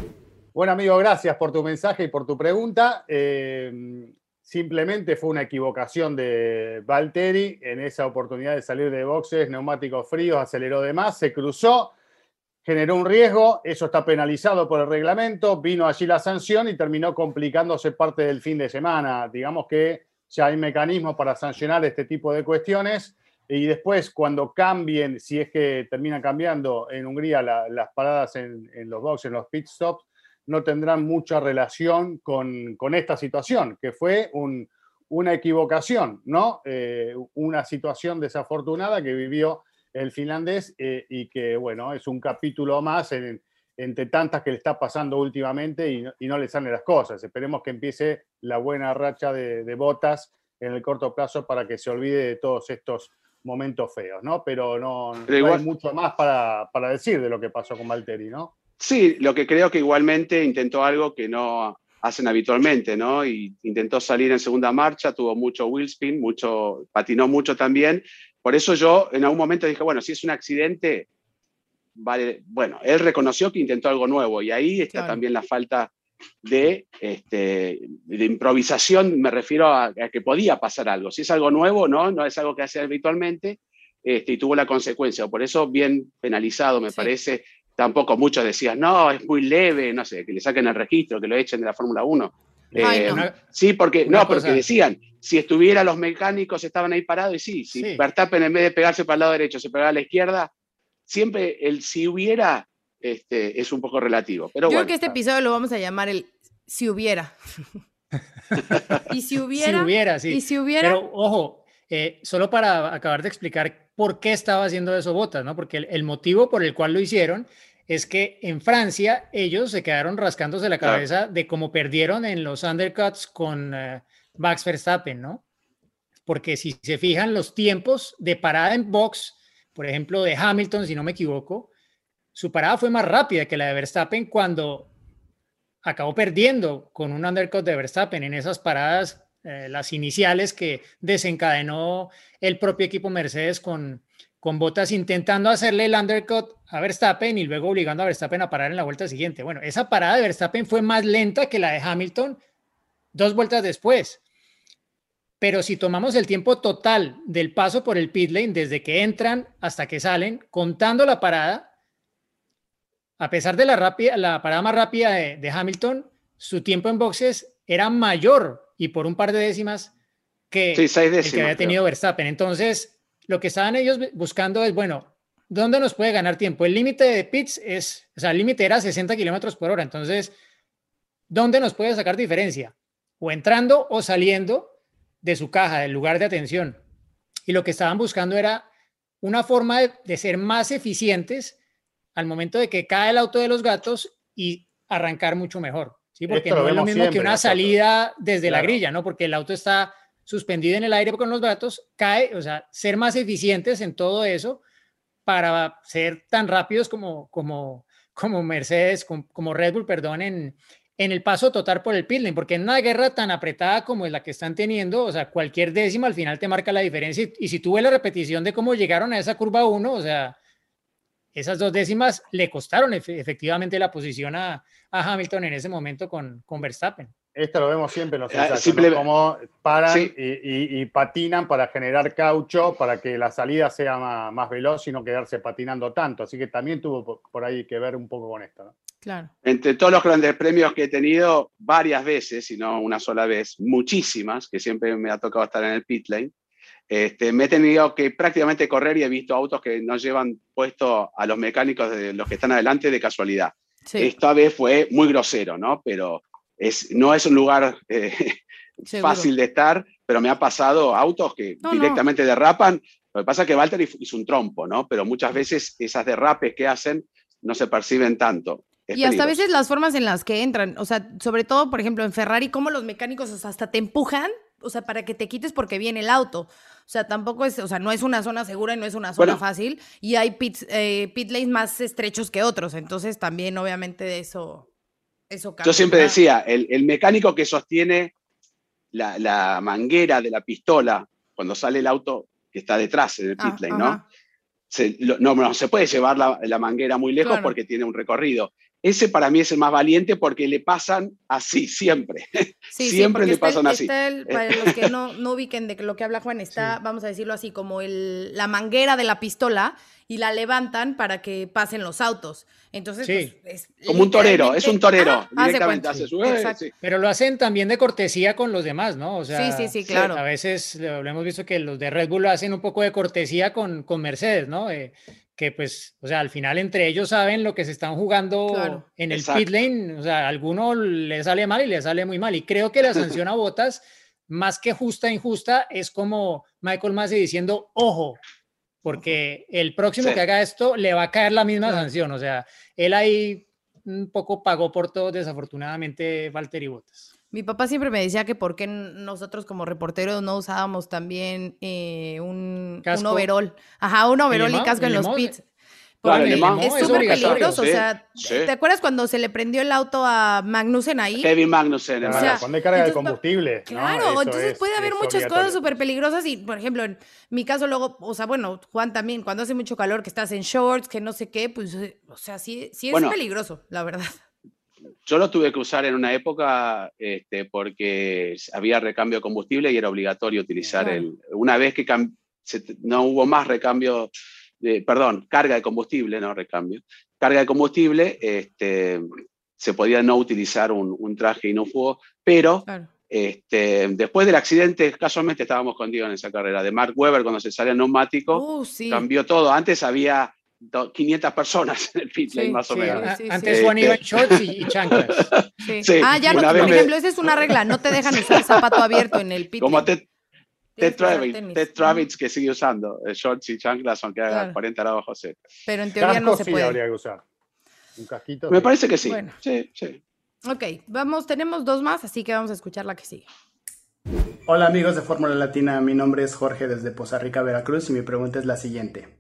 Bueno, amigo, gracias por tu mensaje y por tu pregunta. Eh, simplemente fue una equivocación de Valtteri en esa oportunidad de salir de boxes, neumáticos fríos, aceleró de más, se cruzó, generó un riesgo, eso está penalizado por el reglamento, vino allí la sanción y terminó complicándose parte del fin de semana. Digamos que ya hay mecanismos para sancionar este tipo de cuestiones y después cuando cambien, si es que terminan cambiando en Hungría las paradas en, los boxes, en los pit stops, no tendrán mucha relación con, esta situación, que fue una equivocación, ¿no? Eh, una situación desafortunada que vivió el finlandés eh, y que, bueno, es un capítulo más entre tantas que le está pasando últimamente y no, le salen las cosas. Esperemos que empiece la buena racha de, de botas en el corto plazo para que se olvide de todos estos momentos feos, ¿no? Pero no, hay mucho más para, decir de lo que pasó con Valtteri, ¿no? Sí, lo que creo que igualmente intentó algo que no hacen habitualmente, ¿no? Y intentó salir en segunda marcha, tuvo mucho wheel spin, mucho, patinó mucho también. Por eso yo en algún momento dije, bueno, si es un accidente, vale, bueno, él reconoció que intentó algo nuevo y ahí está también la falta de, este, de improvisación, me refiero a, que podía pasar algo. Si es algo nuevo, no, no es algo que hace habitualmente este, y tuvo la consecuencia. Por eso, bien penalizado, me parece. Tampoco muchos decían, no, es muy leve, no sé, que le saquen el registro, que lo echen de la Fórmula 1. Eh, sí, porque, no, porque decían, si estuviera los mecánicos estaban ahí parados, y sí, si Verstappen en vez de pegarse para el lado derecho se pegaba a la izquierda, siempre el si hubiera este, es un poco relativo. Pero Yo creo que este episodio lo vamos a llamar el si hubiera. y si hubiera. Si hubiera, sí. Y si hubiera. Pero ojo, eh, solo para acabar de explicar por qué estaba haciendo eso Botas, ¿no? Porque el, motivo por el cual lo hicieron es que en Francia ellos se quedaron rascándose la cabeza de cómo perdieron en los undercuts con uh, Max Verstappen, ¿no? Porque si se fijan los tiempos de parada en box, por ejemplo, de Hamilton, si no me equivoco, su parada fue más rápida que la de Verstappen cuando acabó perdiendo con un undercut de Verstappen en esas paradas, eh, las iniciales que desencadenó el propio equipo Mercedes con, con botas intentando hacerle el undercut a Verstappen y luego obligando a Verstappen a parar en la vuelta siguiente. Bueno, esa parada de Verstappen fue más lenta que la de Hamilton dos vueltas después. Pero si tomamos el tiempo total del paso por el pit lane, desde que entran hasta que salen, contando la parada, a pesar de la, rápida, la parada más rápida de, Hamilton, su tiempo en boxes era mayor y por un par de décimas que el que había tenido Verstappen. Entonces, lo que estaban ellos buscando es, bueno, ¿dónde nos puede ganar tiempo? El límite de pits es, o sea, el límite era 60 kilómetros por hora. Entonces, ¿dónde nos puede sacar diferencia? O entrando o saliendo de su caja, del lugar de atención. Y lo que estaban buscando era una forma de ser más eficientes al momento de que cae el auto de los gatos y arrancar mucho mejor. ¿sí? Porque no es lo mismo que una salida desde la grilla, ¿no? Porque el auto está suspendido en el aire con los gatos, cae, o sea, ser más eficientes en todo eso para ser tan rápidos como, como, como Mercedes, como, Red Bull, perdón, en, en el paso total por el pit porque en una guerra tan apretada como es la que están teniendo, o sea, cualquier décima al final te marca la diferencia. Y, si tú ves la repetición de cómo llegaron a esa curva 1, o sea, esas dos décimas le costaron efectivamente la posición a, a, Hamilton en ese momento con, con Verstappen. Esto lo vemos siempre en los ah, ensayos, como paran y, patinan para generar caucho, para que la salida sea más, veloz y no quedarse patinando tanto. Así que también tuvo por ahí que ver un poco con esto. Claro. Entre todos los grandes premios que he tenido varias veces, y no una sola vez, muchísimas, que siempre me ha tocado estar en el pit lane, este, me he tenido que prácticamente correr y he visto autos que no llevan puesto a los mecánicos de los que están adelante de casualidad. Esta vez fue muy grosero, ¿no? Pero es, no es un lugar eh, fácil de estar, pero me ha pasado autos que directamente derrapan. Lo que pasa es que Walter hizo un trompo, ¿no? Pero muchas veces esas derrapes que hacen no se perciben tanto. y hasta a veces las formas en las que entran, o sea, sobre todo, por ejemplo, en Ferrari, cómo los mecánicos hasta te empujan, o sea, para que te quites porque viene el auto. O sea, tampoco es, o sea, no es una zona segura y no es una zona fácil. Y hay pit, eh, pit lanes más estrechos que otros. Entonces, también, obviamente, de eso yo siempre decía, el, mecánico que sostiene la, manguera de la pistola cuando sale el auto que está detrás en el pit lane, ¿no? Se, no, se puede llevar la, manguera muy lejos porque tiene un recorrido. Ese para mí es el más valiente porque le pasan así, siempre. siempre le pasan así. para los que no, no, ubiquen de lo que habla Juan, está, vamos a decirlo así, como el, la manguera de la pistola y la levantan para que pasen los autos. Entonces, sí. Pues, como un torero, es un torero. directamente hace su, Pero lo hacen también de cortesía con los demás, ¿no? O sea, sí, sí, sí, claro. A veces lo, hemos visto que los de Red Bull lo hacen un poco de cortesía con, con Mercedes, ¿no? Eh, que pues, o sea, al final entre ellos saben lo que se están jugando en el pit lane, o sea, a alguno le sale mal y le sale muy mal. Y creo que la sanción a Botas, más que justa e injusta, es como Michael Massey diciendo, ojo, porque el próximo que haga esto le va a caer la misma sanción. O sea, él ahí un poco pagó por todo, desafortunadamente, Valtteri Botas. Mi papá siempre me decía que por qué nosotros como reporteros no usábamos también eh, un, un, overall. Ajá, un overall y casco en los pits es súper peligroso. o sea, ¿te acuerdas cuando se le prendió el auto a Magnussen ahí? Kevin Magnussen. O sea, cuando hay carga de combustible. Claro, entonces puede haber muchas cosas súper peligrosas y, por ejemplo, en mi caso luego, o sea, bueno, Juan también, cuando hace mucho calor, que estás en shorts, que no sé qué, pues, o sea, sí, sí es peligroso, la verdad. Yo lo tuve que usar en una época este, porque había recambio de combustible y era obligatorio utilizar el... Una vez que no hubo más recambio perdón, carga de combustible, no recambio, carga de combustible, este, se podía no utilizar un, traje inófugo, pero este, después del accidente, casualmente estábamos contigo en esa carrera, de Mark Webber cuando se sale el neumático, uh, cambió todo. Antes había 500 personas en el pit lane, más o menos. Antes Juan iba en shorts y, chanclas. ah, ya no, por ejemplo, esa es una regla, no te dejan usar zapato abierto en el pit lane. Ted Travis, que sigue usando eh, shorts y chanclas aunque haga 40 grados cero. Pero en teoría no se sí puede. habría que usar. Un casquito. Me parece que sí. Sí, sí. Ok, vamos, tenemos dos más, así que vamos a escuchar la que sigue. Hola amigos de Fórmula Latina, mi nombre es Jorge desde Poza Rica, Veracruz y mi pregunta es la siguiente.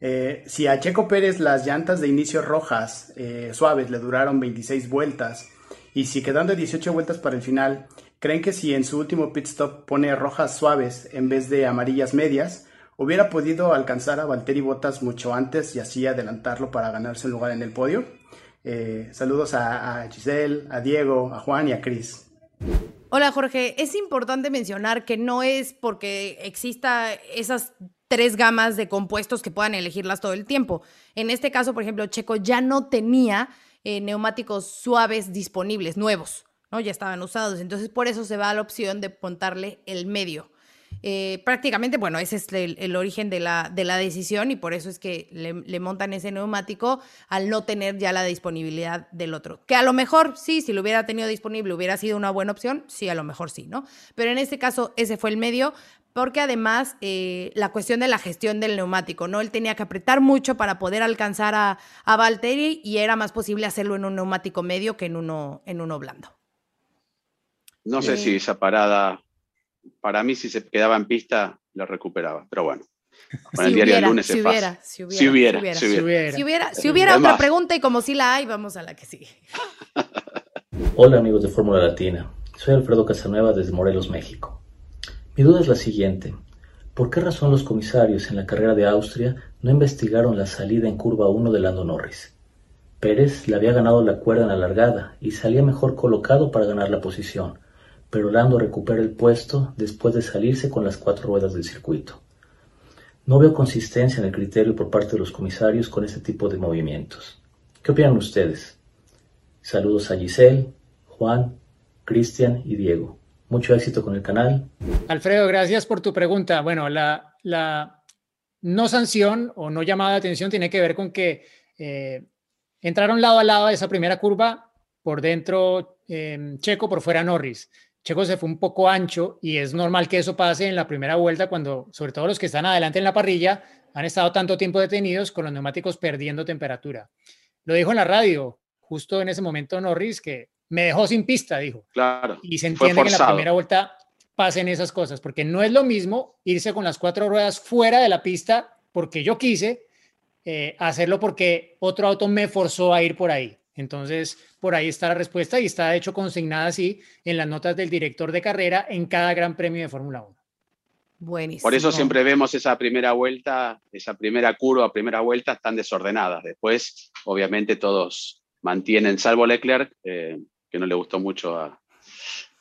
Eh, si a Checo Pérez las llantas de inicio rojas eh, suaves le duraron 26 vueltas y si quedando 18 vueltas para el final, ¿Creen que si en su último pit stop pone rojas suaves en vez de amarillas medias, hubiera podido alcanzar a Valtteri Bottas mucho antes y así adelantarlo para ganarse un lugar en el podio? Eh, saludos a, a, Giselle, a Diego, a Juan y a Cris. Hola Jorge, es importante mencionar que no es porque exista esas tres gamas de compuestos que puedan elegirlas todo el tiempo. En este caso, por ejemplo, Checo ya no tenía eh, neumáticos suaves disponibles, nuevos. ¿no? Ya estaban usados. Entonces, por eso se va a la opción de montarle el medio. Eh, prácticamente, bueno, ese es el, origen de la, de la, decisión y por eso es que le, montan ese neumático al no tener ya la disponibilidad del otro. Que a lo mejor sí, si lo hubiera tenido disponible hubiera sido una buena opción, sí, a lo mejor sí, ¿no? Pero en este caso ese fue el medio porque además eh, la cuestión de la gestión del neumático, ¿no? Él tenía que apretar mucho para poder alcanzar a, a Valtteri y era más posible hacerlo en un neumático medio que en uno, en uno blando. No sé si esa parada, para mí si se quedaba en pista, la recuperaba, pero bueno. Con el diario del lunes si hubiera, si hubiera, Si hubiera, si hubiera. si hubiera. Si hubiera, si hubiera otra pregunta y como si la hay, vamos a la que sigue. Hola amigos de Fórmula Latina, soy Alfredo Casanueva desde Morelos, México. Mi duda es la siguiente, ¿por qué razón los comisarios en la carrera de Austria no investigaron la salida en curva 1 de Lando Norris? Pérez le había ganado la cuerda en la largada y salía mejor colocado para ganar la posición, pero Lando recupera el puesto después de salirse con las cuatro ruedas del circuito. No veo consistencia en el criterio por parte de los comisarios con este tipo de movimientos. ¿Qué opinan ustedes? Saludos a Giselle, Juan, Cristian y Diego. Mucho éxito con el canal. Alfredo, gracias por tu pregunta. Bueno, la, no sanción o no llamada de atención tiene que ver con que eh, entraron lado a lado de esa primera curva, por dentro eh, Checo, por fuera Norris. Checo se fue un poco ancho y es normal que eso pase en la primera vuelta cuando, sobre todo los que están adelante en la parrilla, han estado tanto tiempo detenidos con los neumáticos perdiendo temperatura. Lo dijo en la radio, justo en ese momento Norris, que me dejó sin pista, dijo. Claro. Y se entiende que en la primera vuelta pasen esas cosas, porque no es lo mismo irse con las cuatro ruedas fuera de la pista porque yo quise, eh, hacerlo porque otro auto me forzó a ir por ahí. Entonces, por ahí está la respuesta y está de hecho consignada así en las notas del director de carrera en cada gran premio de Fórmula 1. Buenísimo. Por eso siempre vemos esa primera vuelta, esa primera curva, primera vuelta, están desordenadas. Después, obviamente, todos mantienen, salvo Leclerc, eh, que no le gustó mucho a,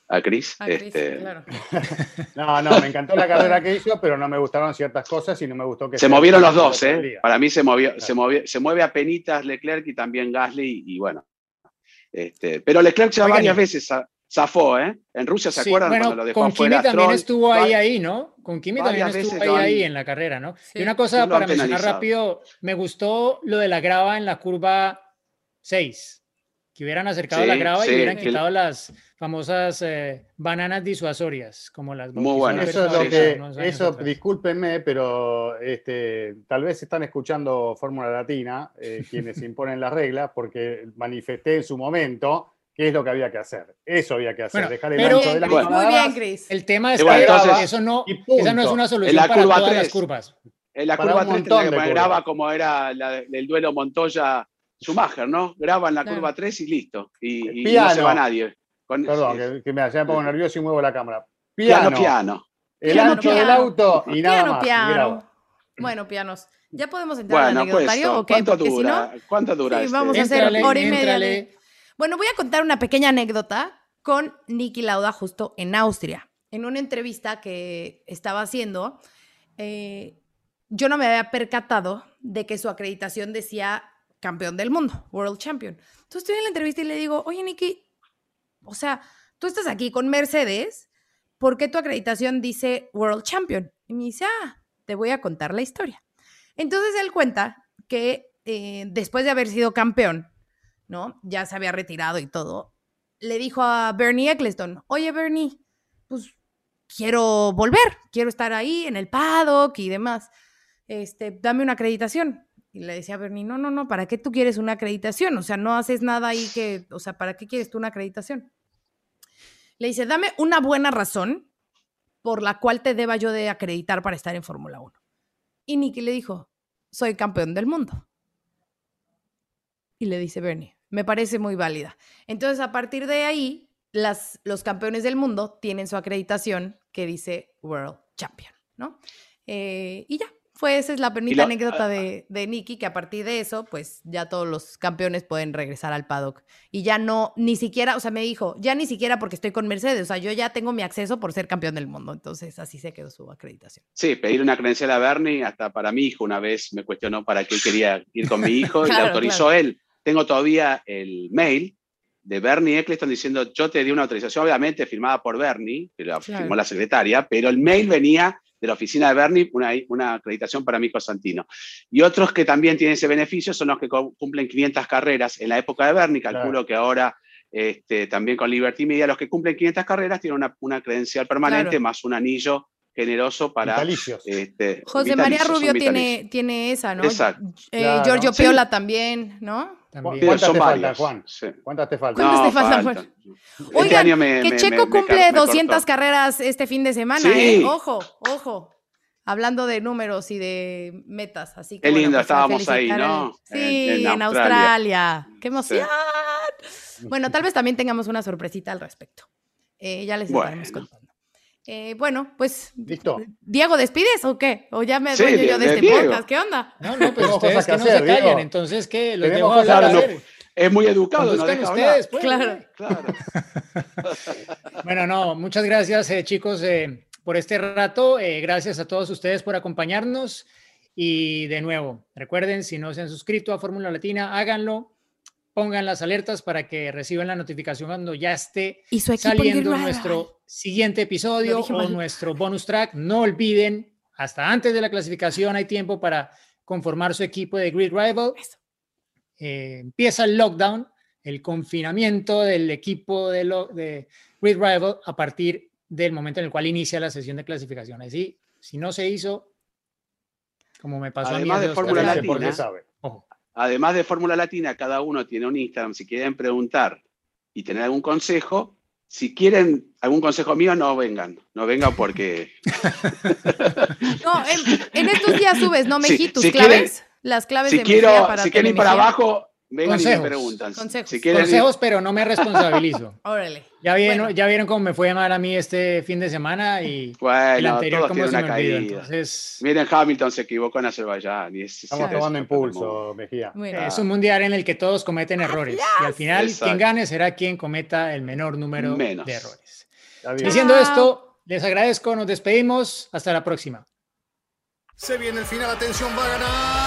a Chris. Chris, este, claro. No, no, me encantó la carrera que hizo, pero no me gustaron ciertas cosas y no me gustó que Se movieron los dos, ¿eh? día. Para mí se movió, Claro. se movió, se mueve a penitas Leclerc y también Gasly, y bueno. Este, pero Leclerc ya Oigan, varias veces za- zafó, ¿eh? En Rusia, ¿se Sí, acuerdan bueno, cuando lo dejó con Kimi también Stroll? estuvo ahí, ahí, ¿no? Con Kimi también estuvo ahí, han- ahí en la carrera, ¿no? Sí. Y una cosa para mencionar penalizado. rápido, me gustó lo de la grava en la curva 6, que hubieran acercado la Sí, grava y hubieran quitado las famosas eh, bananas disuasorias, como las Muy bueno. Eso es lo que, eso, atrás. discúlpenme, pero este, tal vez están escuchando Fórmula Latina, eh, quienes imponen las reglas, porque manifesté en su momento qué es lo que había que hacer. Eso había que hacer, Bueno, dejar el pero- ancho de la Bueno. Muy bien, Chris. El tema es bueno, que entonces- eso no, esa no es una solución para todas las 3. curvas. En la Para curva un 3 montón tendría que de poner curvas. grava como era la del duelo Montoya-Schumacher, ¿no? Graba en la Claro. curva 3 y listo. Y, y no Piano. se va nadie. Con- Perdón, que, que me, ya me pongo nervioso y muevo la cámara. piano, Piano, piano. el Piano, ancho del piano. auto y nada Piano, más. piano. Bueno, pianos. ¿Ya podemos entrar al Bueno, pues, anecdotario o qué? ¿cuánto si dura? no, ¿Cuánto dura sí, este? vamos a hacer hora y media. de- Bueno, voy a contar una pequeña anécdota con Niki Lauda justo en Austria. En una entrevista que estaba haciendo, eh, yo no me había percatado de que su acreditación decía campeón del mundo, World Champion. Entonces estoy en la entrevista y le digo, oye Niki, o sea, tú estás aquí con Mercedes, ¿por qué tu acreditación dice World Champion? Y me dice, ah, te voy a contar la historia. Entonces él cuenta que eh, después de haber sido campeón, ¿no? Ya se había retirado y todo, le dijo a Bernie Eccleston, oye Bernie, pues quiero volver, quiero estar ahí en el paddock y demás, este, dame una acreditación. Y le decía a Bernie, no, no, no, ¿para qué tú quieres una acreditación? O sea, no haces nada ahí que, o sea, ¿para qué quieres tú una acreditación? Le dice, dame una buena razón por la cual te deba yo de acreditar para estar en Fórmula 1. Y Nicky le dijo, soy campeón del mundo. Y le dice Bernie, me parece muy válida. Entonces, a partir de ahí, las, los campeones del mundo tienen su acreditación que dice World Champion, ¿no? Eh, y ya, fue esa es la bonita anécdota de, de Nicky, que a partir de eso, pues ya todos los campeones pueden regresar al paddock. Y ya no, ni siquiera, o sea, me dijo, ya ni siquiera porque estoy con Mercedes, o sea, yo ya tengo mi acceso por ser campeón del mundo. Entonces, así se quedó su acreditación. Sí, pedir una credencial a Bernie, hasta para mi hijo una vez me cuestionó para qué quería ir con mi hijo y le autorizó él. Tengo todavía el mail de Bernie Eccleston diciendo yo te di una autorización, obviamente firmada por Bernie, que la Claro. firmó la secretaria, pero el mail venía de la oficina de Bernie, una, una acreditación para mi hijo Santino. Y otros que también tienen ese beneficio son los que cu- cumplen 500 carreras en la época de Bernie, calculo que ahora este, también con Liberty Media, los que cumplen 500 carreras tienen una, una credencial permanente Claro. más un anillo generoso para... Este, José María Rubio tiene, tiene esa, ¿no? Exacto. Eh, Claro. Giorgio Sí. Piola también, ¿no? También. ¿Cuántas son te faltan, Juan? sí. ¿Cuántas te faltan? ¿Cuántas No, te faltan, faltan. Este Oigan, año me- que me- Checo me- cumple car- me 200 cortó. carreras este fin de semana, Sí. ¿eh? Ojo, ojo. hablando de números y de metas. Así que, Qué bueno, lindo, pues, estábamos ahí, ¿no? Sí, En- en, en Australia. Australia. ¡Qué emoción! Bueno, tal vez también tengamos una sorpresita al respecto. Eh, ya les estaremos Bueno. contando. Eh, bueno, pues, Listo. Diego, ¿despides o qué? ¿O ya me Sí, dueño yo de- este Diego. podcast? ¿Qué onda? No, no, pues Tenemos ustedes cosas que que no hacer, se callan, Diego. entonces que los dejo hablar. hacer. ver. Es muy educado, no deja ustedes, hablar. pues. Claro. Claro. Bueno, no, muchas gracias, eh, chicos, eh, por este rato. Eh, gracias a todos ustedes por acompañarnos. Y de nuevo, recuerden, si no se han suscrito a Fórmula Latina, háganlo. Pongan las alertas para que reciban la notificación cuando ya esté Y saliendo nuestro siguiente episodio o mal. nuestro bonus track. No olviden, hasta antes de la clasificación hay tiempo para conformar su equipo de Grid Rival. Eh, empieza el lockdown, el confinamiento del equipo de, lo- de Grid Rival a partir del momento en el cual inicia la sesión de clasificación. Así, si no se hizo, como me pasó Además a mí. de Fórmula Latina. sabe. Además de Fórmula Latina, cada uno tiene un Instagram. Si quieren preguntar y tener algún consejo, si quieren algún consejo mío, no vengan. No vengan porque No, en, en estos días subes, ¿no, Sí, Meji? tus si claves. las claves si de quiero, para si quieren ir para abajo, vengan y Consejos. me preguntan. Consejos. Si quieren ir- Consejos, pero no me responsabilizo. Órale. Ya vieron, Bueno. ya vieron cómo me fue mal a mí este fin de semana y el bueno, anterior todos cómo se una me olvidó. Entonces, Miren, Hamilton se equivocó en Azerbaiyán. Y es, Estamos tomando impulso, Mejía. Bueno, es un mundial en el que todos cometen errores y al final Exacto. quien gane será quien cometa el menor número Menos. de errores. Diciendo esto, les agradezco, nos despedimos, hasta la próxima. Se viene el final, atención, va a ganar.